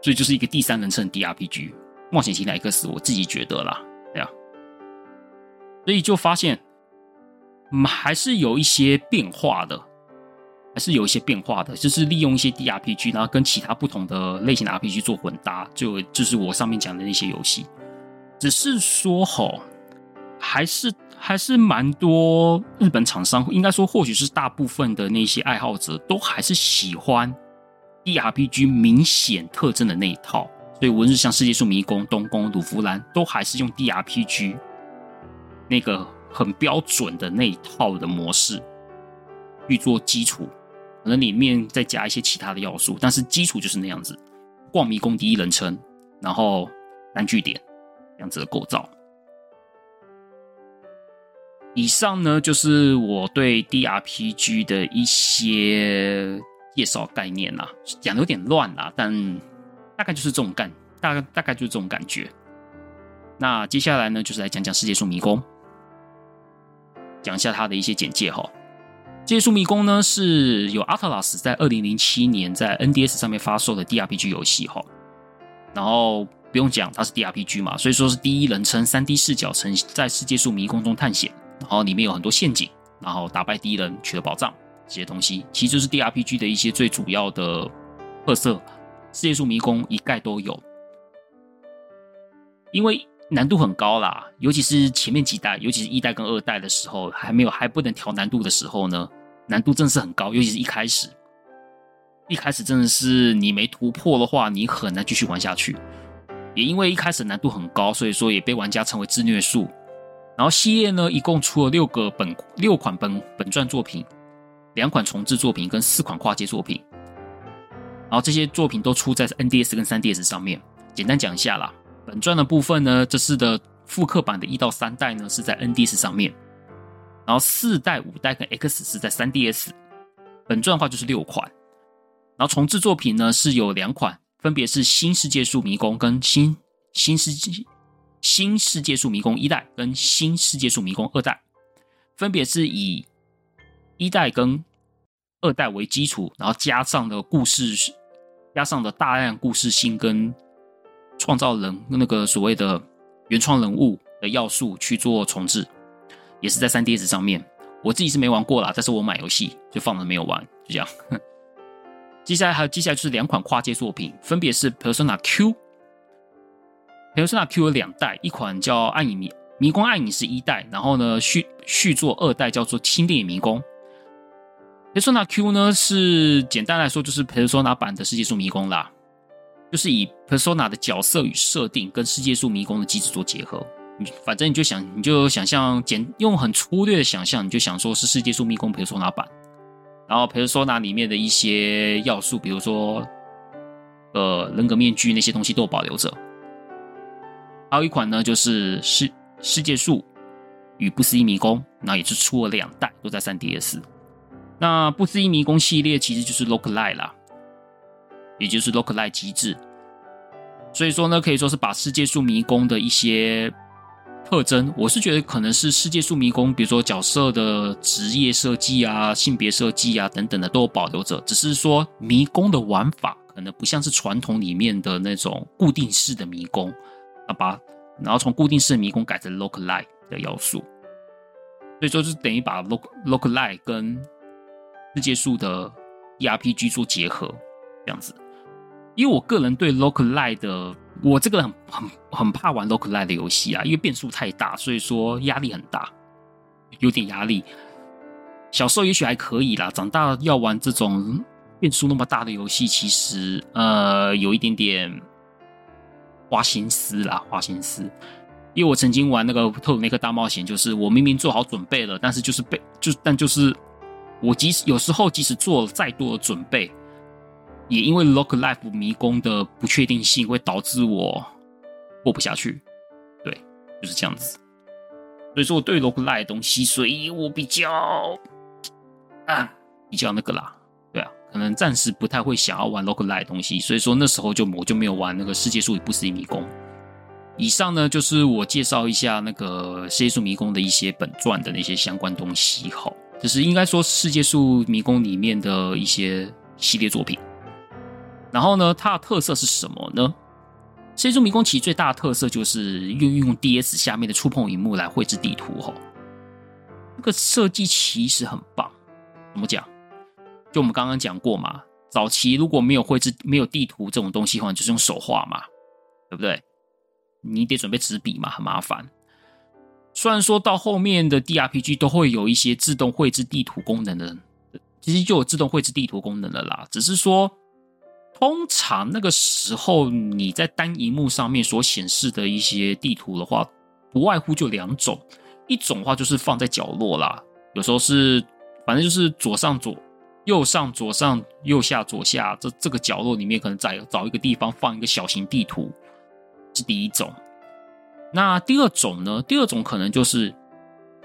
所以就是一个第三人称 DRPG 冒险奇谭 X，我自己觉得啦，对啊，所以就发现，还是有一些变化的，是有一些变化的，就是利用一些 DRPG，然后跟其他不同的类型的 RPG 做混搭，就就是我上面讲的那些游戏，只是说吼。还是还是蛮多日本厂商，应该说或许是大部分的那些爱好者，都还是喜欢 DRPG 明显特征的那一套。所以无论是像世界树迷宫、东宫、鲁弗兰，都还是用 DRPG 那个很标准的那一套的模式去做基础，可能里面再加一些其他的要素，但是基础就是那样子。逛迷宫第一人称，然后单据点这样子的构造。以上呢，就是我对 DRPG 的一些介绍概念啦，讲的有点乱啦，但大概就是这种感，大概大概就是这种感觉。那接下来呢，就是来讲讲世界树迷宫，讲一下它的一些简介哈。世界树迷宫呢，是由 Atlus 在二零零七年在 NDS 上面发售的 DRPG 游戏哈，然后不用讲，它是 DRPG 嘛，所以说是第一人称三 D 视角，呈在世界树迷宫中探险。然后里面有很多陷阱，然后打败敌人取得宝藏这些东西，其实就是 DRPG 的一些最主要的特色。世界树迷宫一概都有，因为难度很高啦，尤其是前面几代，尤其是一代跟二代的时候，还没有还不能调难度的时候呢，难度真的是很高，尤其是一开始，一开始真的是你没突破的话，你很难继续玩下去。也因为一开始难度很高，所以说也被玩家称为自虐术。然后系列呢，一共出了六个本六款本本传作品，两款重制作品跟四款跨界作品。然后这些作品都出在 NDS 跟 3DS 上面。简单讲一下啦，本传的部分呢，这次的复刻版的一到三代呢是在 NDS 上面，然后四代、五代跟 X 是在 3DS。本传的话就是六款，然后重制作品呢是有两款，分别是《新世界树迷宫》跟新《新世纪新世界树迷宫》一代跟《新世界树迷宫》二代，分别是以一代跟二代为基础，然后加上的故事。加上的大量故事性跟创造人那个所谓的原创人物的要素去做重置，也是在 3DS 上面。我自己是没玩过啦，但是我买游戏就放着没有玩，就这样。*laughs* 接下来还有接下来就是两款跨界作品，分别是 Persona Q。Persona Q 有两代，一款叫《暗影迷迷宫暗影》是一代，然后呢续续作二代叫做《新电影迷宫》。Persona Q 呢，是简单来说就是 Persona 版的世界树迷宫啦，就是以 Persona 的角色与设定跟世界树迷宫的机制做结合。反正你就想，你就想象简用很粗略的想象，你就想说是世界树迷宫 Persona 版，然后 Persona 里面的一些要素，比如说呃人格面具那些东西都保留着。还有一款呢，就是世世界树与不思议迷宫，那也是出了两代，都在 3DS。那不思议迷宫系列其实就是 roguelike 啦，也就是 roguelike 机制。所以说呢，可以说是把世界树迷宫的一些特征，我是觉得可能是世界树迷宫，比如说角色的职业设计啊、性别设计啊等等的都有保留着，只是说迷宫的玩法可能不像是传统里面的那种固定式的迷宫，好吧？然后从固定式迷宫改成 roguelike 的要素，所以说就等于把 roguelike 跟世界树的 ERPG 做结合，这样子。因为我个人对 roguelike 的，我这个人很很很怕玩 roguelike 的游戏啊，因为变数太大，所以说压力很大，有点压力。小时候也许还可以啦，长大要玩这种变数那么大的游戏，其实呃有一点点花心思啦，花心思。因为我曾经玩那个特鲁梅克大冒险，就是我明明做好准备了，但是就是被就但就是。我即使有时候即使做了再多的准备，也因为 roguelike 迷宫的不确定性，会导致我过不下去。对，就是这样子。所以说我对 roguelike 的东西，所以我比较啊比较那个啦。对啊，可能暂时不太会想要玩 roguelike 东西。所以说那时候就我就没有玩那个世界树与不死迷宫。以上呢就是我介绍一下那个世界树迷宫的一些本传的那些相关东西。好。就是应该说，世界树迷宫里面的一些系列作品。然后呢，它的特色是什么呢？世界树迷宫其实最大的特色就是运用 DS 下面的触碰荧幕来绘制地图。哈，这个设计其实很棒。怎么讲？就我们刚刚讲过嘛，早期如果没有绘制、没有地图这种东西的话，就是用手画嘛，对不对？你得准备纸笔嘛，很麻烦。虽然说到后面的 DRPG 都会有一些自动绘制地图功能的，其实就有自动绘制地图功能的啦。只是说，通常那个时候你在单荧幕上面所显示的一些地图的话，不外乎就两种，一种话就是放在角落啦，有时候是反正就是左上左、右上左上、右下左下，这这个角落里面可能再找一个地方放一个小型地图，是第一种。那第二种呢？第二种可能就是，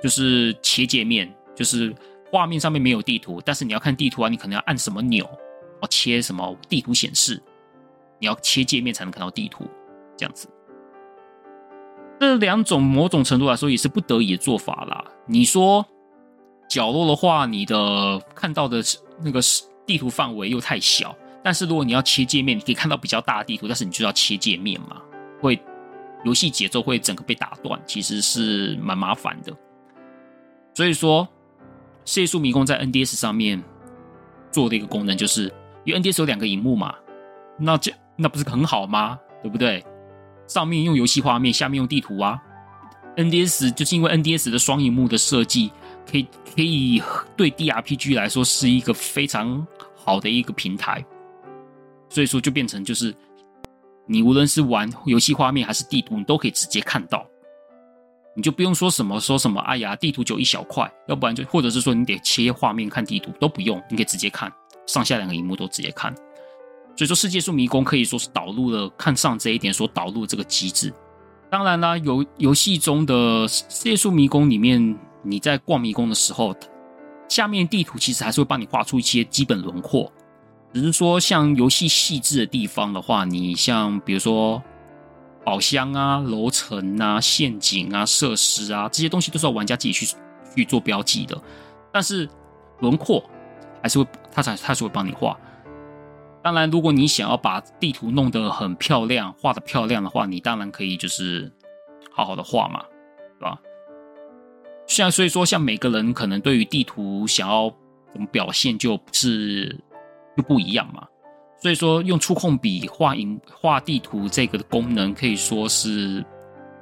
就是切界面，就是画面上面没有地图，但是你要看地图啊，你可能要按什么钮，哦，切什么地图显示，你要切界面才能看到地图，这样子。这两种某种程度来说也是不得已的做法啦。你说角落的话，你的看到的那个地图范围又太小，但是如果你要切界面，你可以看到比较大的地图，但是你就要切界面嘛，会。游戏节奏会整个被打断，其实是蛮麻烦的。所以说，世界树迷宫在 NDS 上面做的一个功能，就是因为 NDS 有两个荧幕嘛，那这那不是很好吗？对不对？上面用游戏画面，下面用地图啊。NDS 就是因为 NDS 的双荧幕的设计，可以可以对 DRPG 来说是一个非常好的一个平台，所以说就变成就是。你无论是玩游戏画面还是地图，你都可以直接看到。你就不用说什么说什么，哎呀，地图就一小块，要不然就或者是说你得切画面看地图都不用，你可以直接看，上下两个荧幕都直接看。所以说，世界树迷宫可以说是导入了看上这一点所导入这个机制。当然啦，游游戏中的世界树迷宫里面，你在逛迷宫的时候，下面地图其实还是会帮你画出一些基本轮廓。只是说，像游戏细致的地方的话，你像比如说宝箱啊、楼层啊、陷阱啊、设施啊这些东西，都是要玩家自己去去做标记的。但是轮廓还是会，它才它是会帮你画。当然，如果你想要把地图弄得很漂亮，画得漂亮的话，你当然可以就是好好的画嘛，对吧？像所以说，像每个人可能对于地图想要怎么表现，就是就不一样嘛。所以说，用触控笔画影画地图这个功能，可以说是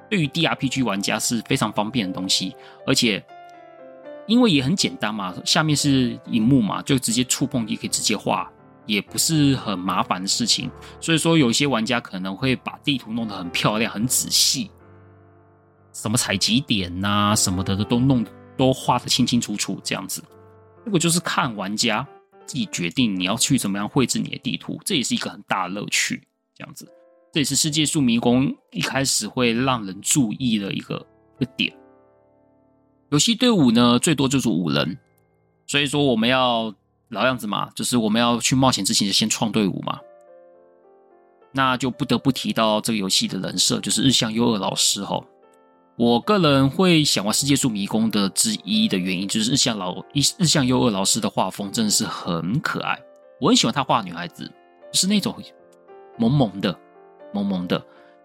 对于 DRPG 玩家是非常方便的东西，而且因为也很简单嘛，下面是荧幕嘛，就直接触碰也可以直接画。也不是很麻烦的事情，所以说有些玩家可能会把地图弄得很漂亮、很仔细，什么采集点呐、什么的都弄都画得清清楚楚这样子。这个就是看玩家自己决定你要去怎么样绘制你的地图，这也是一个很大的乐趣。这样子，这也是世界树迷宫一开始会让人注意的一个一个点。游戏队伍呢，最多就是五人，所以说我们要。老样子嘛，就是我们要去冒险之前就先创队伍嘛，那就不得不提到这个游戏的人设，就是日向优二老师哈。我个人会想玩《世界树迷宫》的之一的原因，就是日向老日日向优二老师的画风真的是很可爱，我很喜欢他画女孩子，是那种萌萌的、萌萌的，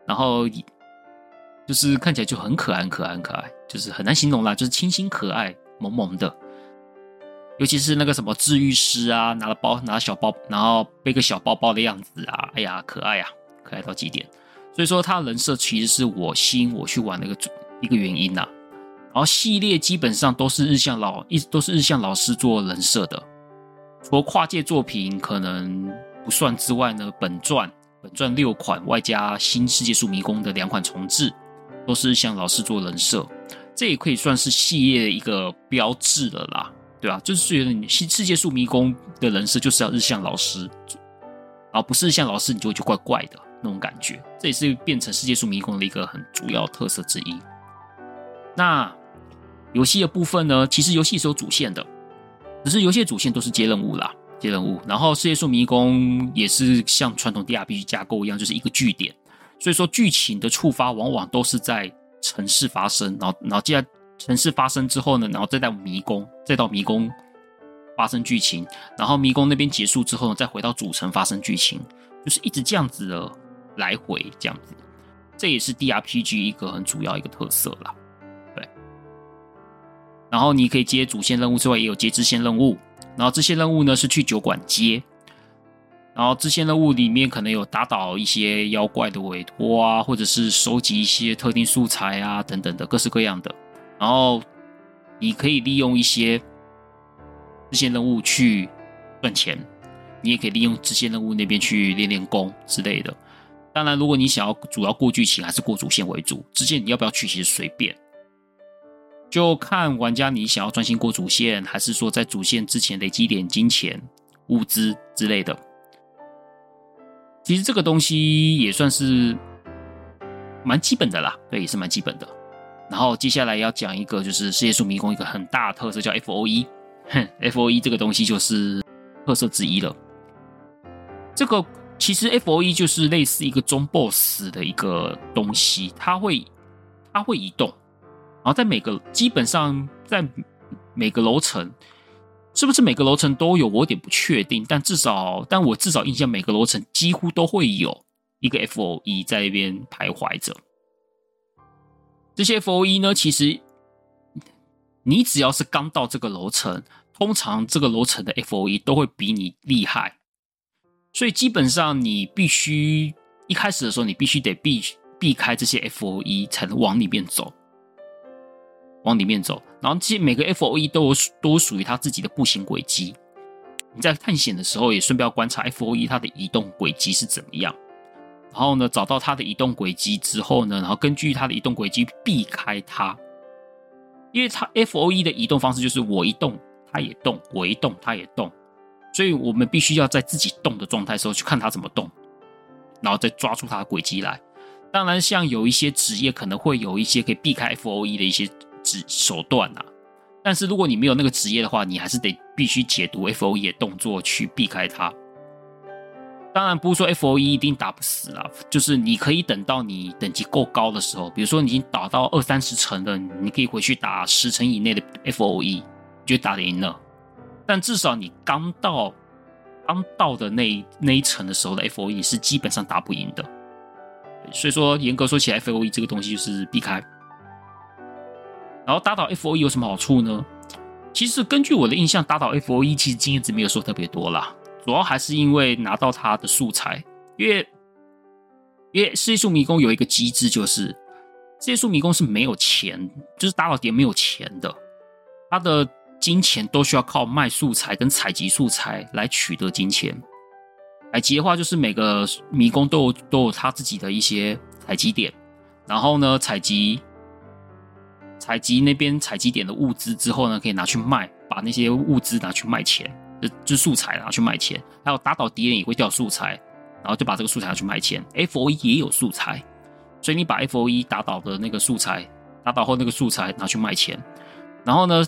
然后就是看起来就很可爱、很可爱、很可爱，就是很难形容啦，就是清新可爱、萌萌的。尤其是那个什么治愈师啊，拿了包，拿了小包，然后背个小包包的样子啊，哎呀，可爱呀，可爱到极点。所以说，他人设其实是我吸引我去玩的一个一个原因呐。然后系列基本上都是日向老，一都是日向老师做人设的。除了跨界作品可能不算之外呢，本传本传六款外加新世界树迷宫的两款重置，都是日向老师做人设，这也可以算是系列的一个标志了啦。对啊，就是觉得你世世界树迷宫的人设就是要日向老师，而不是日向老师，你就会觉得怪怪的那种感觉。这也是变成世界树迷宫的一个很主要特色之一。那游戏的部分呢？其实游戏是有主线的，只是游戏主线都是接任务啦，接任务。然后世界树迷宫也是像传统 DRPG 架构一样，就是一个据点，所以说剧情的触发往往都是在城市发生，然后然后接下来。城市发生之后呢，然后再到迷宫，再到迷宫发生剧情，然后迷宫那边结束之后呢，再回到主城发生剧情，就是一直这样子的来回这样子，这也是 DRPG 一个很主要一个特色啦。对，然后你可以接主线任务之外，也有接支线任务，然后支线任务呢是去酒馆接，然后支线任务里面可能有打倒一些妖怪的委托啊，或者是收集一些特定素材啊等等的各式各样的。然后你可以利用一些支线任务去赚钱，你也可以利用支线任务那边去练练功之类的。当然，如果你想要主要过剧情，还是过主线为主，支线你要不要去其实随便，就看玩家你想要专心过主线，还是说在主线之前累积点金钱、物资之类的。其实这个东西也算是蛮基本的啦，对，也是蛮基本的。然后接下来要讲一个，就是世界树迷宫一个很大的特色，叫 FOE。哼，FOE 这个东西就是特色之一了。这个其实 FOE 就是类似一个中 BOSS 的一个东西，它会它会移动，然后在每个基本上在每个楼层，是不是每个楼层都有？我有点不确定，但至少但我至少印象每个楼层几乎都会有一个 FOE 在那边徘徊着。这些 FOE 呢，其实你只要是刚到这个楼层，通常这个楼层的 FOE 都会比你厉害，所以基本上你必须一开始的时候，你必须得避避开这些 FOE 才能往里面走，往里面走。然后，其实每个 FOE 都有都属于它自己的步行轨迹。你在探险的时候，也顺便要观察 FOE 它的移动轨迹是怎么样。然后呢，找到它的移动轨迹之后呢，然后根据它的移动轨迹避开它，因为它 FOE 的移动方式就是我一动它也动，我一动它也动，所以我们必须要在自己动的状态时候去看它怎么动，然后再抓住它的轨迹来。当然，像有一些职业可能会有一些可以避开 FOE 的一些指手段啊，但是如果你没有那个职业的话，你还是得必须解读 FOE 的动作去避开它。当然不是说 FOE 一定打不死啦，就是你可以等到你等级够高的时候，比如说你已经打到二三十层了，你可以回去打十层以内的 FOE，就打得赢了。但至少你刚到刚到的那那一层的时候的 FOE 是基本上打不赢的。所以说严格说起来，FOE 这个东西就是避开。然后打倒 FOE 有什么好处呢？其实根据我的印象，打倒 FOE 其实经验值没有说特别多啦。主要还是因为拿到它的素材，因为因为世界树迷宫有一个机制，就是世界树迷宫是没有钱，就是打倒敌人没有钱的，它的金钱都需要靠卖素材跟采集素材来取得金钱。采集的话，就是每个迷宫都有都有他自己的一些采集点，然后呢，采集采集那边采集点的物资之后呢，可以拿去卖，把那些物资拿去卖钱。就就素材拿去卖钱，还有打倒敌人也会掉素材，然后就把这个素材拿去卖钱。FOE 也有素材，所以你把 FOE 打倒的那个素材，打倒后那个素材拿去卖钱。然后呢，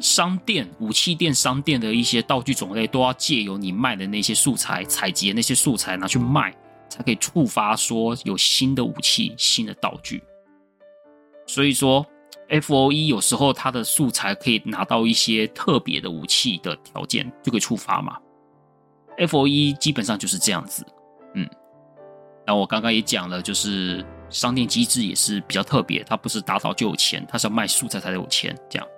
商店、武器店、商店的一些道具种类都要借由你卖的那些素材、采集的那些素材拿去卖，才可以触发说有新的武器、新的道具。所以说。FOE 有时候它的素材可以拿到一些特别的武器的条件，就可以触发嘛。FOE 基本上就是这样子，嗯。那我刚刚也讲了，就是商店机制也是比较特别，它不是打倒就有钱，它是要卖素材才有钱这样。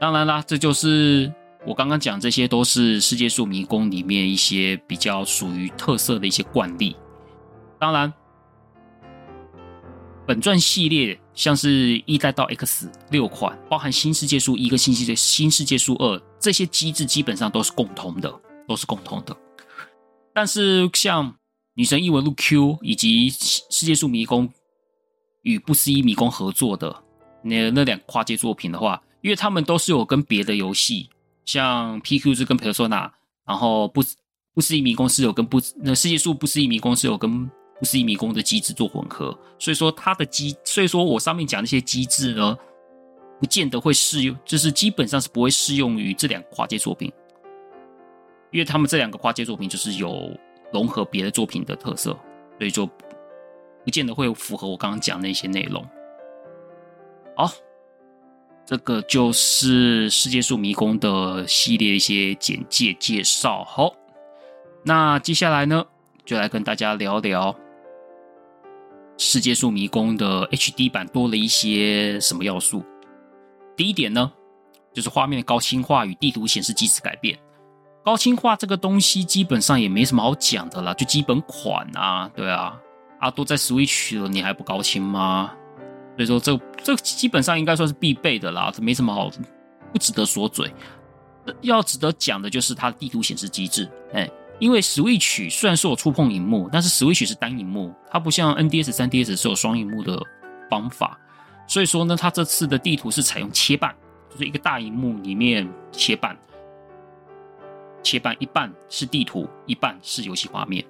当然啦，这就是我刚刚讲，这些都是世界树迷宫里面一些比较属于特色的一些惯例。当然。本传系列像是一代到 X 六款，包含新世界树一跟新世界新世界树二这些机制基本上都是共通的，都是共通的。但是像女神异闻录 Q 以及世界树迷宫与不思议迷宫合作的那那两跨界作品的话，因为他们都是有跟别的游戏，像 PQ 是跟 Persona，然后不不思议迷宫是有跟不那世界树不思议迷宫是有跟。不思议迷宫的机制做混合，所以说它的机，所以说我上面讲那些机制呢，不见得会适用，就是基本上是不会适用于这两个跨界作品，因为他们这两个跨界作品就是有融合别的作品的特色，所以就不见得会符合我刚刚讲那些内容。好，这个就是世界树迷宫的系列一些简介介绍。好，那接下来呢，就来跟大家聊聊。世界树迷宫的 HD 版多了一些什么要素？第一点呢，就是画面的高清化与地图显示机制改变。高清化这个东西基本上也没什么好讲的啦，就基本款啊，对啊，啊都在 Switch 了，你还不高清吗？所以说这这基本上应该算是必备的啦，这没什么好不值得说嘴。要值得讲的就是它的地图显示机制，哎。因为 Switch 虽然是有触碰荧幕，但是 Switch 是单荧幕，它不像 NDS、3DS 是有双荧幕的方法，所以说呢，它这次的地图是采用切半，就是一个大荧幕里面切半，切半一半是地图，一半是游戏画面，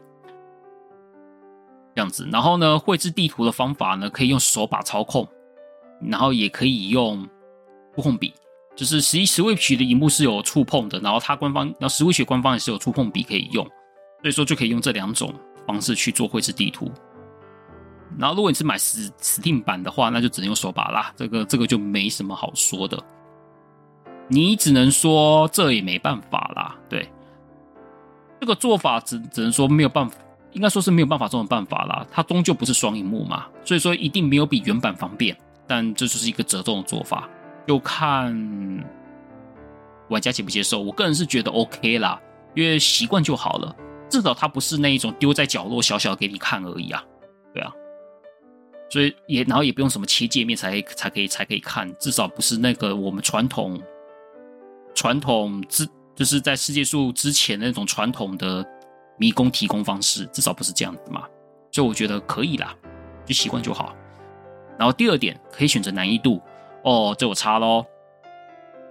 这样子。然后呢，绘制地图的方法呢，可以用手把操控，然后也可以用触控笔。就是实际 Switch 的荧幕是有触碰的，然后它官方，然后 Switch 官方也是有触碰笔可以用，所以说就可以用这两种方式去做绘制地图。然后如果你是买 Steam 版的话，那就只能用手把啦，这个这个就没什么好说的。你只能说这也没办法啦，对，这个做法只只能说没有办法，应该说是没有办法这种办法啦。它终究不是双荧幕嘛，所以说一定没有比原版方便，但这就是一个折中的做法。就看玩家接不接受，我个人是觉得 OK 啦，因为习惯就好了。至少它不是那一种丢在角落小小给你看而已啊，对啊。所以也然后也不用什么切界面才才可以才可以看，至少不是那个我们传统传统之就是在世界树之前那种传统的迷宫提供方式，至少不是这样子嘛。所以我觉得可以啦，就习惯就好。然后第二点可以选择难易度哦，这我差喽。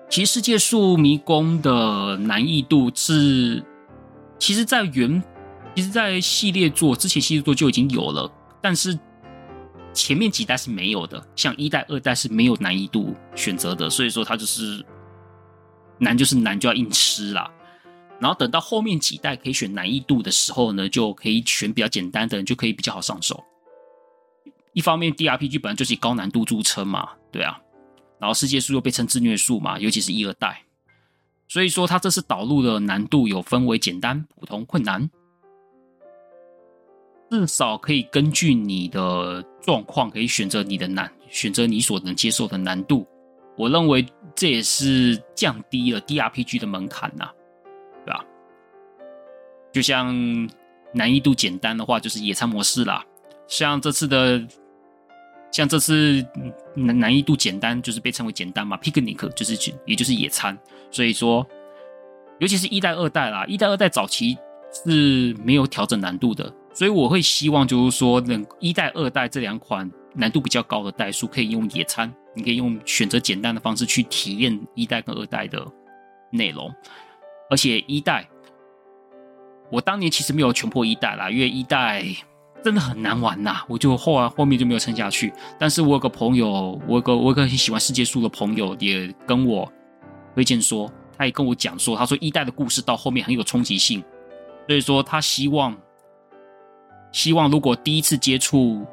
其实世界树迷宫的难易度是，其实，在原，其实，在系列作之前系列作就已经有了，但是前面几代是没有的，像一代、二代是没有难易度选择的，所以说它就是难就是难，就要硬吃啦。然后等到后面几代可以选难易度的时候呢，就可以选比较简单的，就可以比较好上手。一方面，DRPG 本来就是以高难度著称嘛，对啊。然后世界树又被称自虐树嘛，尤其是一二代，所以说它这次导入的难度有分为简单、普通、困难，至少可以根据你的状况，可以选择你的难，选择你所能接受的难度。我认为这也是降低了 DRPG 的门槛呐。对吧？就像难易度简单的话，就是野餐模式啦。像这次的，像这次难难易度简单，就是被称为简单嘛。Picnic 就是也就是野餐。所以说，尤其是一代、二代啦，一代、二代早期是没有调整难度的。所以我会希望就是说，能一代、二代这两款难度比较高的代数，可以用野餐，你可以用选择简单的方式去体验一代跟二代的内容。而且一代，我当年其实没有全破一代啦，因为一代真的很难玩呐，我就后来后面就没有撑下去。但是我有个朋友，我有个我有个很喜欢世界树的朋友，也跟我推荐说，他也跟我讲说，他说一代的故事到后面很有冲击性，所以说他希望希望如果第一次接触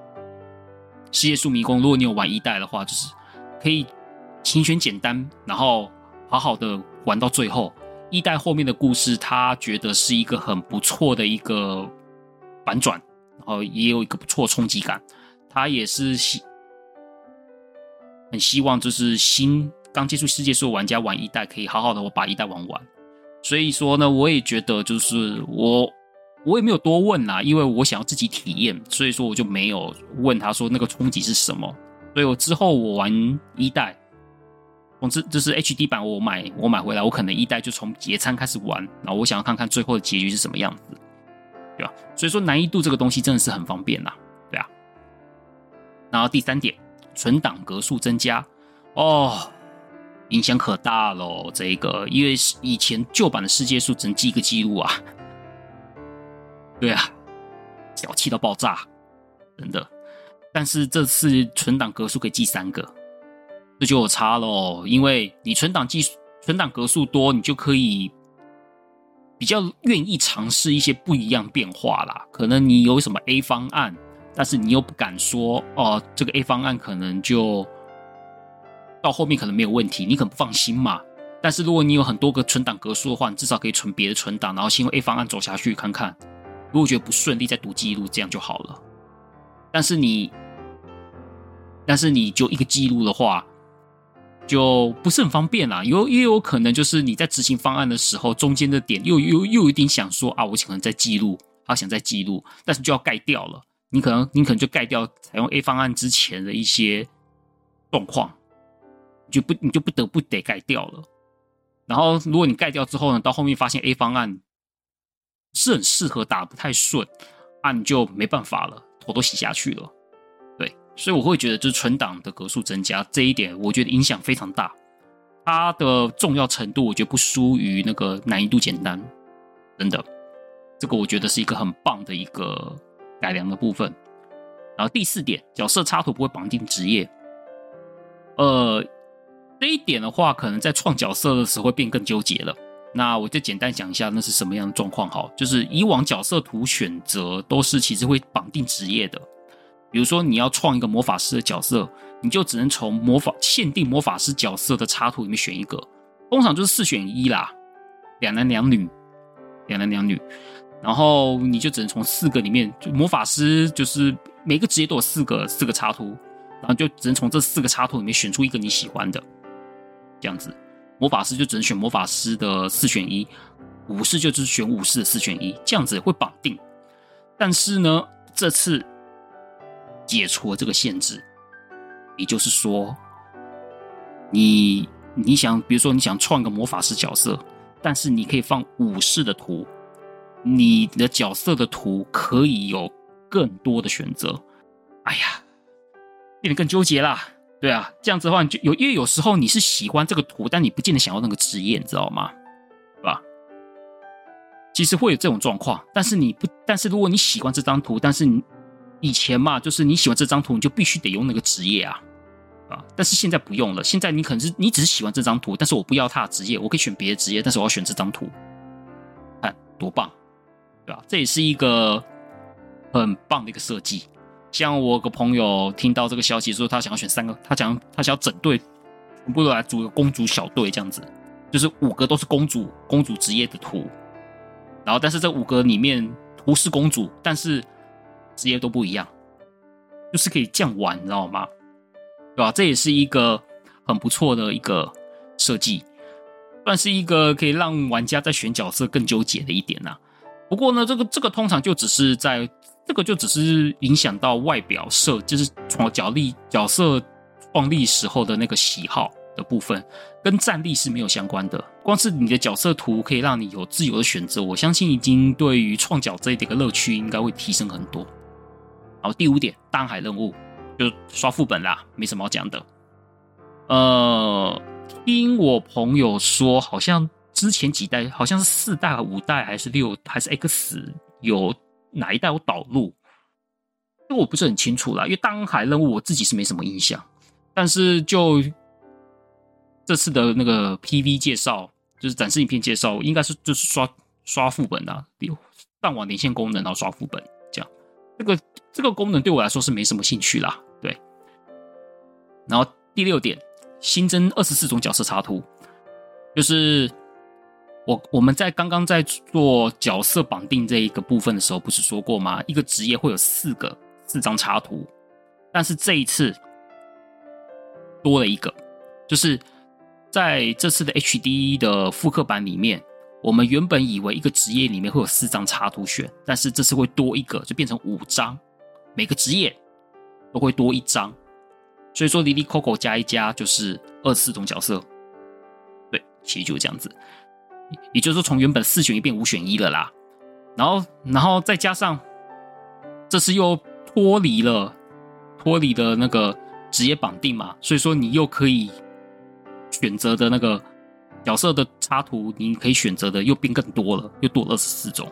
世界树迷宫，如果你有玩一代的话，就是可以请选简单，然后好好的玩到最后。一代后面的故事，他觉得是一个很不错的一个反转，哦也有一个不错冲击感。他也是希很希望，就是新刚接触世界树的玩家玩一代，可以好好的我把一代玩完。所以说呢，我也觉得就是我我也没有多问啦，因为我想要自己体验，所以说我就没有问他说那个冲击是什么。所以我之后我玩一代。总之，这是 HD 版，我买我买回来，我可能一代就从野餐开始玩，然后我想要看看最后的结局是什么样子，对吧？所以说难易度这个东西真的是很方便啦，对啊。然后第三点，存档格数增加哦，影响可大喽。这个因为以前旧版的世界树只能记一个记录啊，对啊，小气到爆炸，真的。但是这次存档格数可以记三个。这就有差喽，因为你存档记、存档格数多，你就可以比较愿意尝试一些不一样变化啦。可能你有什么 A 方案，但是你又不敢说哦，这个 A 方案可能就到后面可能没有问题，你可能不放心嘛。但是如果你有很多个存档格数的话，你至少可以存别的存档，然后先用 A 方案走下去看看。如果觉得不顺利，再读记录，这样就好了。但是你，但是你就一个记录的话。就不是很方便啦，有也有可能就是你在执行方案的时候，中间的点又又又有点想说啊，我可能在记录，好想在记录，但是就要盖掉了。你可能你可能就盖掉采用 A 方案之前的一些状况，就不你就不得不得盖掉了。然后如果你盖掉之后呢，到后面发现 A 方案是很适合打不太顺，啊你就没办法了，头都洗下去了。所以我会觉得，就是存档的格数增加这一点，我觉得影响非常大。它的重要程度，我觉得不输于那个难易度简单，真的。这个我觉得是一个很棒的一个改良的部分。然后第四点，角色插图不会绑定职业。呃，这一点的话，可能在创角色的时候会变更纠结了。那我就简单讲一下，那是什么样的状况？哈，就是以往角色图选择都是其实会绑定职业的。比如说，你要创一个魔法师的角色，你就只能从魔法限定魔法师角色的插图里面选一个，通常就是四选一啦，两男两女，两男两女，然后你就只能从四个里面，就魔法师就是每个职业都有四个四个插图，然后就只能从这四个插图里面选出一个你喜欢的，这样子，魔法师就只能选魔法师的四选一，武士就只选武士的四选一，这样子会绑定，但是呢，这次。解除了这个限制，也就是说，你你想，比如说你想创个魔法师角色，但是你可以放武士的图，你的角色的图可以有更多的选择。哎呀，变得更纠结啦。对啊，这样子的话，就有因为有时候你是喜欢这个图，但你不见得想要那个职业，你知道吗？对吧？其实会有这种状况，但是你不，但是如果你喜欢这张图，但是你以前嘛，就是你喜欢这张图，你就必须得用那个职业啊，啊！但是现在不用了，现在你可能是你只是喜欢这张图，但是我不要他的职业，我可以选别的职业，但是我要选这张图，看多棒，对吧？这也是一个很棒的一个设计。像我个朋友听到这个消息说，他想要选三个，他想他想要整队全部都来组个公主小队，这样子，就是五个都是公主公主职业的图，然后但是这五个里面图是公主，但是职业都不一样，就是可以这样玩，你知道吗？对吧？这也是一个很不错的一个设计，算是一个可以让玩家在选角色更纠结的一点呐、不过呢，这个这个通常就只是在。这个就只是影响到外表设，就是从角力角色创立时候的那个喜好的部分，跟战力是没有相关的。光是你的角色图可以让你有自由的选择，我相信已经对于创角这一点的乐趣应该会提升很多。好，第五点，大海任务就刷副本啦，没什么好讲的。呃，听我朋友说，好像之前几代好像是四代、五代还是六还是 X 有。哪一代我导入？这个我不是很清楚啦，因为大海任务我自己是没什么印象。但是就这次的那个 PV 介绍，就是展示影片介绍，应该是就是刷刷副本啊，上网连线功能，然后刷副本这样。这个这个功能对我来说是没什么兴趣啦。对。然后第六点，新增二十四种角色插图，就是。我我们在刚刚在做角色绑定这一个部分的时候，不是说过吗？一个职业会有四个四张插图，但是这一次多了一个，就是在这次的 HD 的复刻版里面，我们原本以为一个职业里面会有四张插图选，但是这次会多一个，就变成五张，每个职业都会多一张，所以说哩哩扣扣加一加就是二十四种角色，对，其实就是这样子。也就是说，从原本四选一变五选一了啦，然后，然后再加上这次又脱离了脱离的那个职业绑定嘛，所以说你又可以选择的那个角色的插图，你可以选择的又变更多了，又多了二十四种。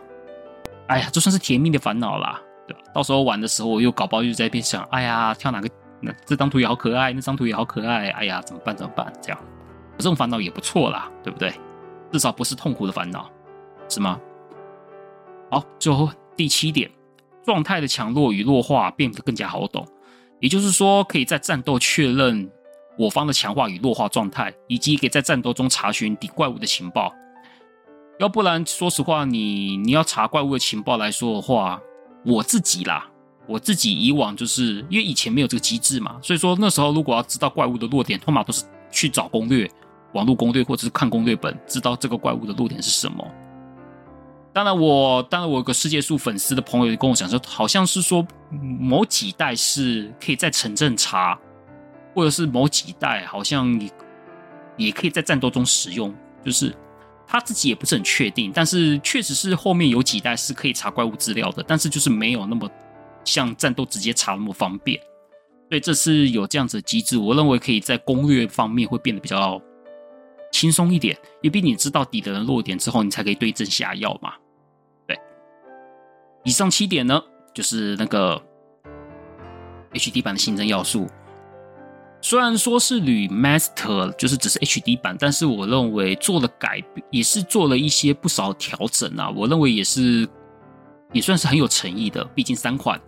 哎呀，这算是甜蜜的烦恼啦，到时候玩的时候，我又搞不好又在边想，哎呀，挑哪个？那这张图也好可爱，那张图也好可爱，哎呀，怎么办？怎么办？这样，这种烦恼也不错啦，对不对？至少不是痛苦的烦恼，是吗？好，最后第七点，状态的强弱与弱化变得更加好懂。也就是说，可以在战斗确认我方的强化与弱化状态，以及可以在战斗中查询敌怪物的情报。要不然，说实话，你你要查怪物的情报来说的话，我自己啦，我自己以往就是因为以前没有这个机制嘛，所以说那时候如果要知道怪物的弱点，通常都是去找攻略。网络攻略或者是看攻略本，知道这个怪物的弱点是什么。当然我，我当然我有个世界树粉丝的朋友跟我讲说，好像是说某几代是可以在城镇查，或者是某几代好像也也可以在战斗中使用。就是他自己也不是很确定，但是确实是后面有几代是可以查怪物资料的，但是就是没有那么像战斗直接查那么方便。所以这次有这样子的机制，我认为可以在攻略方面会变得比较。轻松一点，因为你知道敌人弱点之后，你才可以对症下药嘛。对，以上七点呢，就是那个 HD 版的新增要素。虽然说是 Remaster，就是只是 HD 版，但是我认为做了改，也是做了一些不少调整啊。我认为也是，也算是很有诚意的。毕竟三款，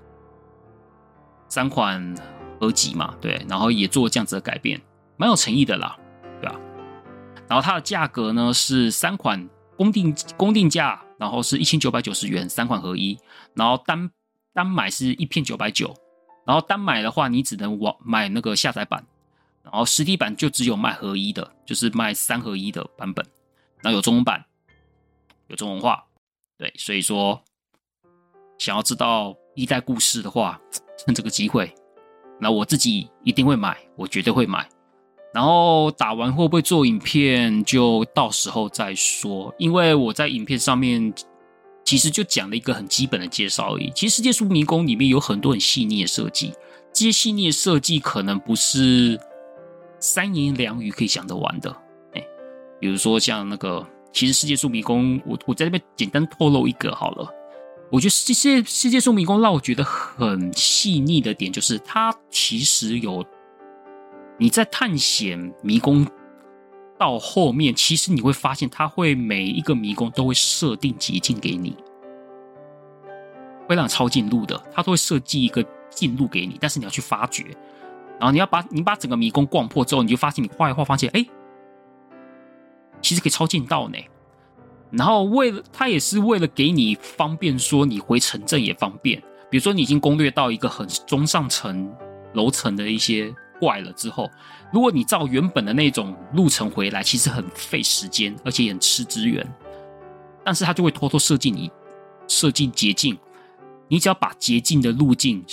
三款合集嘛，对，然后也做这样子的改变，蛮有诚意的啦。对吧然后它的价格呢是三款公定公定价，然后是一千九百九十元，三款合一。然后单单买是一片九百九，然后单买的话你只能网买那个下载版，然后实体版就只有卖合一的，就是卖三合一的版本。然后有中文版，有中文化，对，所以说想要知道一代故事的话，趁这个机会，那我自己一定会买，我绝对会买。然后打完会不会做影片，就到时候再说。因为我在影片上面，其实就讲了一个很基本的介绍而已。其实《世界树迷宫》里面有很多很细腻的设计，这些细腻的设计可能不是三言两语可以讲得完的。哎，比如说像那个，其实《世界树迷宫》，我我在这边简单透露一个好了。我觉得世界世界树迷宫让我觉得很细腻的点，就是它其实有你在探险迷宫到后面，其实你会发现，它会每一个迷宫都会设定捷径给你，会让你抄近路的，它都会设计一个近路给你，但是你要去发掘，然后你要把你把整个迷宫逛破之后，你就发现你画一画，发现哎，其实可以抄近道呢。然后为了它也是为了给你方便，说你回城镇也方便。比如说你已经攻略到一个很中上层楼层的一些怪了之后，如果你照原本的那种路程回来，其实很费时间，而且也很吃资源。但是它就会偷偷设计你设计捷径，你只要把捷径的路径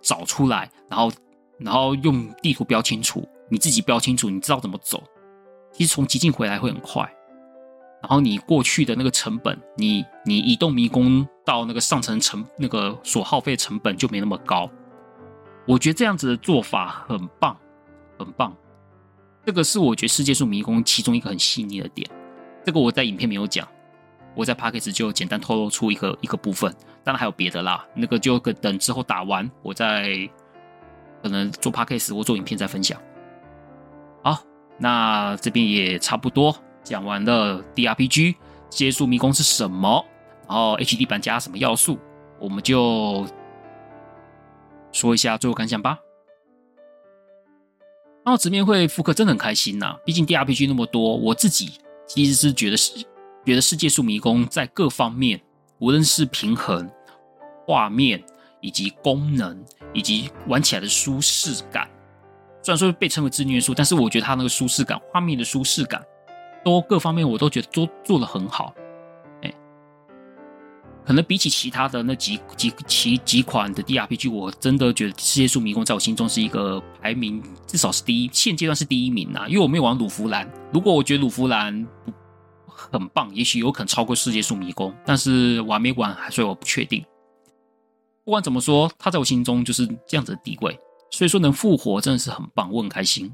找出来，然后然后用地图标清楚，你自己标清楚，你知道怎么走，其实从捷径回来会很快。然后你过去的那个成本，你你移动迷宫到那个上层成那个所耗费成本就没那么高。我觉得这样子的做法很棒，很棒。这个是我觉得世界树迷宫其中一个很细腻的点。这个我在影片没有讲，我在 Podcast 就简单透露出一个一个部分。当然还有别的啦，那个就等之后打完，我再可能做 Podcast 或做影片再分享。好，那这边也差不多。讲完了 DRPG，世界树迷宫是什么？然后 HD 版加什么要素？我们就说一下最后感想吧。然后直面会复刻真的很开心呐、毕竟 DRPG 那么多，我自己其实是觉得是觉得世界树迷宫在各方面，无论是平衡、画面以及功能，以及玩起来的舒适感，虽然说被称为自虐树，但是我觉得它那个舒适感，画面的舒适感。都各方面我都觉得都做得很好，可能比起其他的那几几几几款的 DRPG，我真的觉得《世界树迷宫》在我心中是一个排名至少是第一，现阶段是第一名啊。因为我没有玩鲁弗兰，如果我觉得鲁弗兰不很棒，也许有可能超过《世界树迷宫》，但是玩没玩，所以我不确定。不管怎么说，它在我心中就是这样子的地位，所以说能复活真的是很棒，我很开心。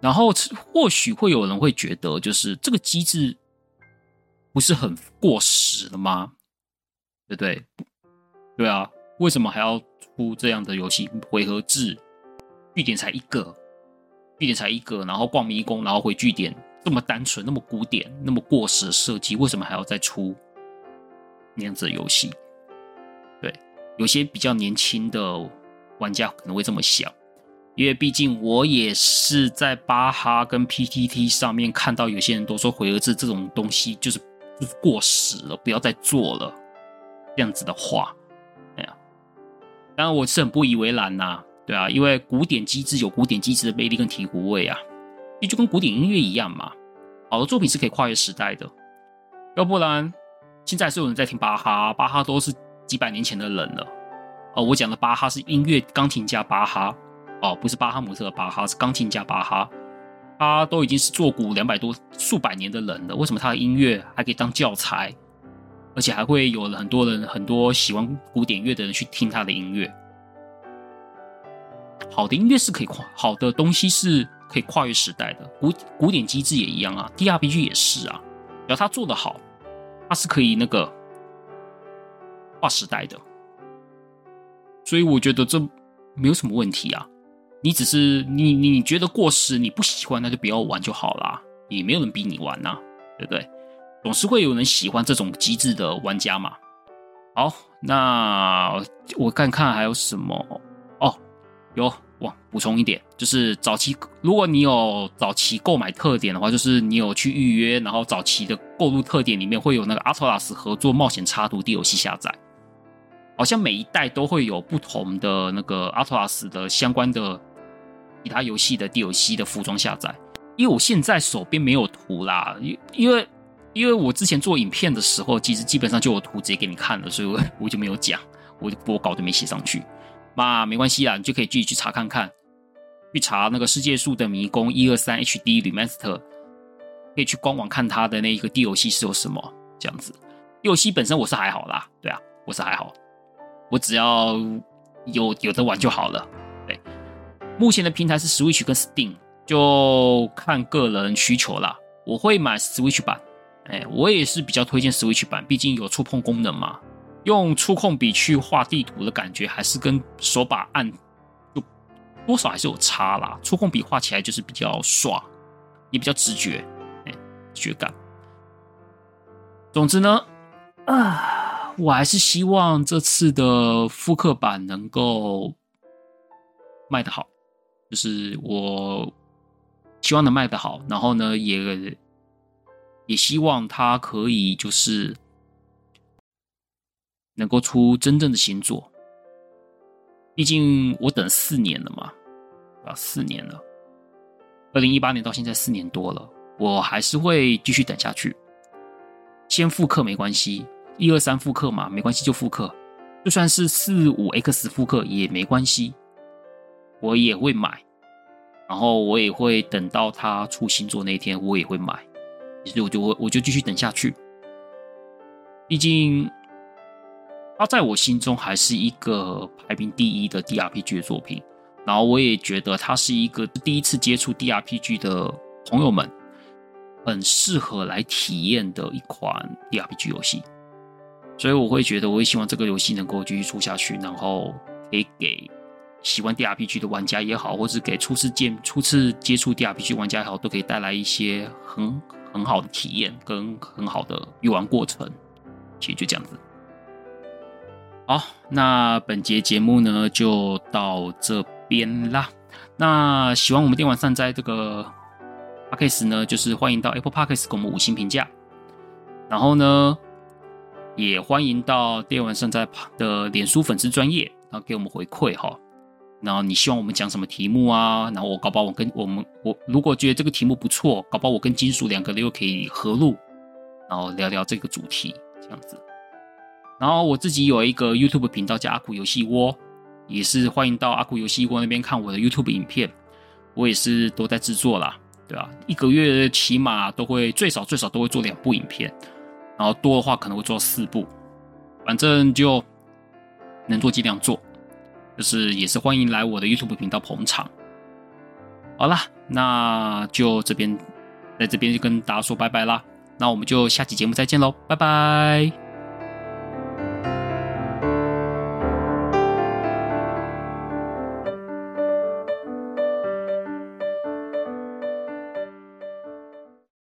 然后或许会有人会觉得，就是这个机制不是很过时了吗？对不对？对啊，为什么还要出这样的游戏？回合制，据点才一个，据点才一个，然后逛迷宫，然后回据点，这么单纯，那么古典，那么过时的设计，为什么还要再出那样子的游戏？对，有些比较年轻的玩家可能会这么想。因为毕竟我也是在巴哈跟 PTT 上面看到有些人都说回合制这种东西就是就是过时了，不要再做了这样子的话，哎呀，当然我是很不以为然呐，对啊，因为古典机制有古典机制的魅力跟醍醐味啊，就跟古典音乐一样嘛，好的作品是可以跨越时代的，要不然现在还是有人在听巴哈，巴哈都是几百年前的人了，哦，我讲的巴哈是音乐钢琴家巴哈。哦，不是巴哈姆特的巴哈，是钢琴家巴哈。他都已经是作古两百多、数百年的人了，为什么他的音乐还可以当教材，而且还会有很多人、很多喜欢古典乐的人去听他的音乐？好的音乐是可以跨，好的东西是可以跨越时代的。古古典机制也一样啊，DRPG 也是啊，只要他做的好，他是可以那个跨时代的。所以我觉得这没有什么问题啊。你只是你你觉得过时，你不喜欢，那就不要玩就好啦。也没有人逼你玩呐、对不对？总是会有人喜欢这种机制的玩家嘛。好，那我看看还有什么哦，有哇，补充一点，就是早期如果你有早期购买特点的话，就是你有去预约，然后早期的购入特点里面会有那个阿托拉斯合作冒险插图 DLC 下载，好像每一代都会有不同的那个阿托拉斯的相关的。其他游戏的 DLC 的服装下载，因为我现在手边没有图啦，因因为因为我之前做影片的时候，其实基本上就有图直接给你看了，所以我我就没有讲，我我稿都没写上去，那没关系啦，你就可以自己去查看看，去查那个世界树的迷宫一二三 HD Remaster，可以去官网看它的那一个 DLC 是有什么这样子。d 游戏本身我是还好啦，对啊，我是还好，我只要有有的玩就好了。对，目前的平台是 Switch 跟 Steam，就看个人需求啦。我会买 Switch 版，哎，我也是比较推荐 Switch 版，毕竟有触碰功能嘛。用触控笔去画地图的感觉，还是跟手把按就多少还是有差啦。触控笔画起来就是比较爽，也比较直觉，哎，直觉感。总之呢。啊，我还是希望这次的复刻版能够卖得好，就是我希望能卖得好，然后呢，也也希望他可以就是能够出真正的新作。毕竟我等四年了嘛，啊，四年了，二零一八年到现在四年多了，我还是会继续等下去。先复刻没关系，一二三复刻嘛，没关系就复刻，就算是四五 X 复刻也没关系，我也会买，然后我也会等到他出新作那天，我也会买，所以我就我我就继续等下去。毕竟，它在我心中还是一个排名第一的 DRPG 的作品，然后我也觉得它是一个第一次接触 DRPG 的朋友们。很适合来体验的一款 DRPG 游戏，所以我会觉得，我会希望这个游戏能够继续出下去，然后可以给喜欢 DRPG 的玩家也好，或是给初次见初次接触 DRPG 玩家也好，都可以带来一些很很好的体验跟很好的游玩过程。其实就这样子。好，那本节节目呢就到这边啦。那喜欢我们电玩善哉这个。Podcast 呢，就是欢迎到 Apple Podcast 给我们五星评价，然后呢，也欢迎到电玩善哉的脸书粉丝专业，然后给我们回馈哈。然后你希望我们讲什么题目啊？然后我搞不好我跟我们我如果觉得这个题目不错，搞不好我跟金属两个人又可以合录，然后聊聊这个主题这样子。然后我自己有一个 YouTube 频道叫阿酷游戏窝，也是欢迎到阿酷游戏窝那边看我的 YouTube 影片，我也是都在制作啦。对啊，一个月起码都会最少最少都会做两部影片，然后多的话可能会做四部，反正就能做尽量做，就是也是欢迎来我的 YouTube 频道捧场。好啦，那就这边在这边就跟大家说拜拜啦，那我们就下期节目再见喽，拜拜。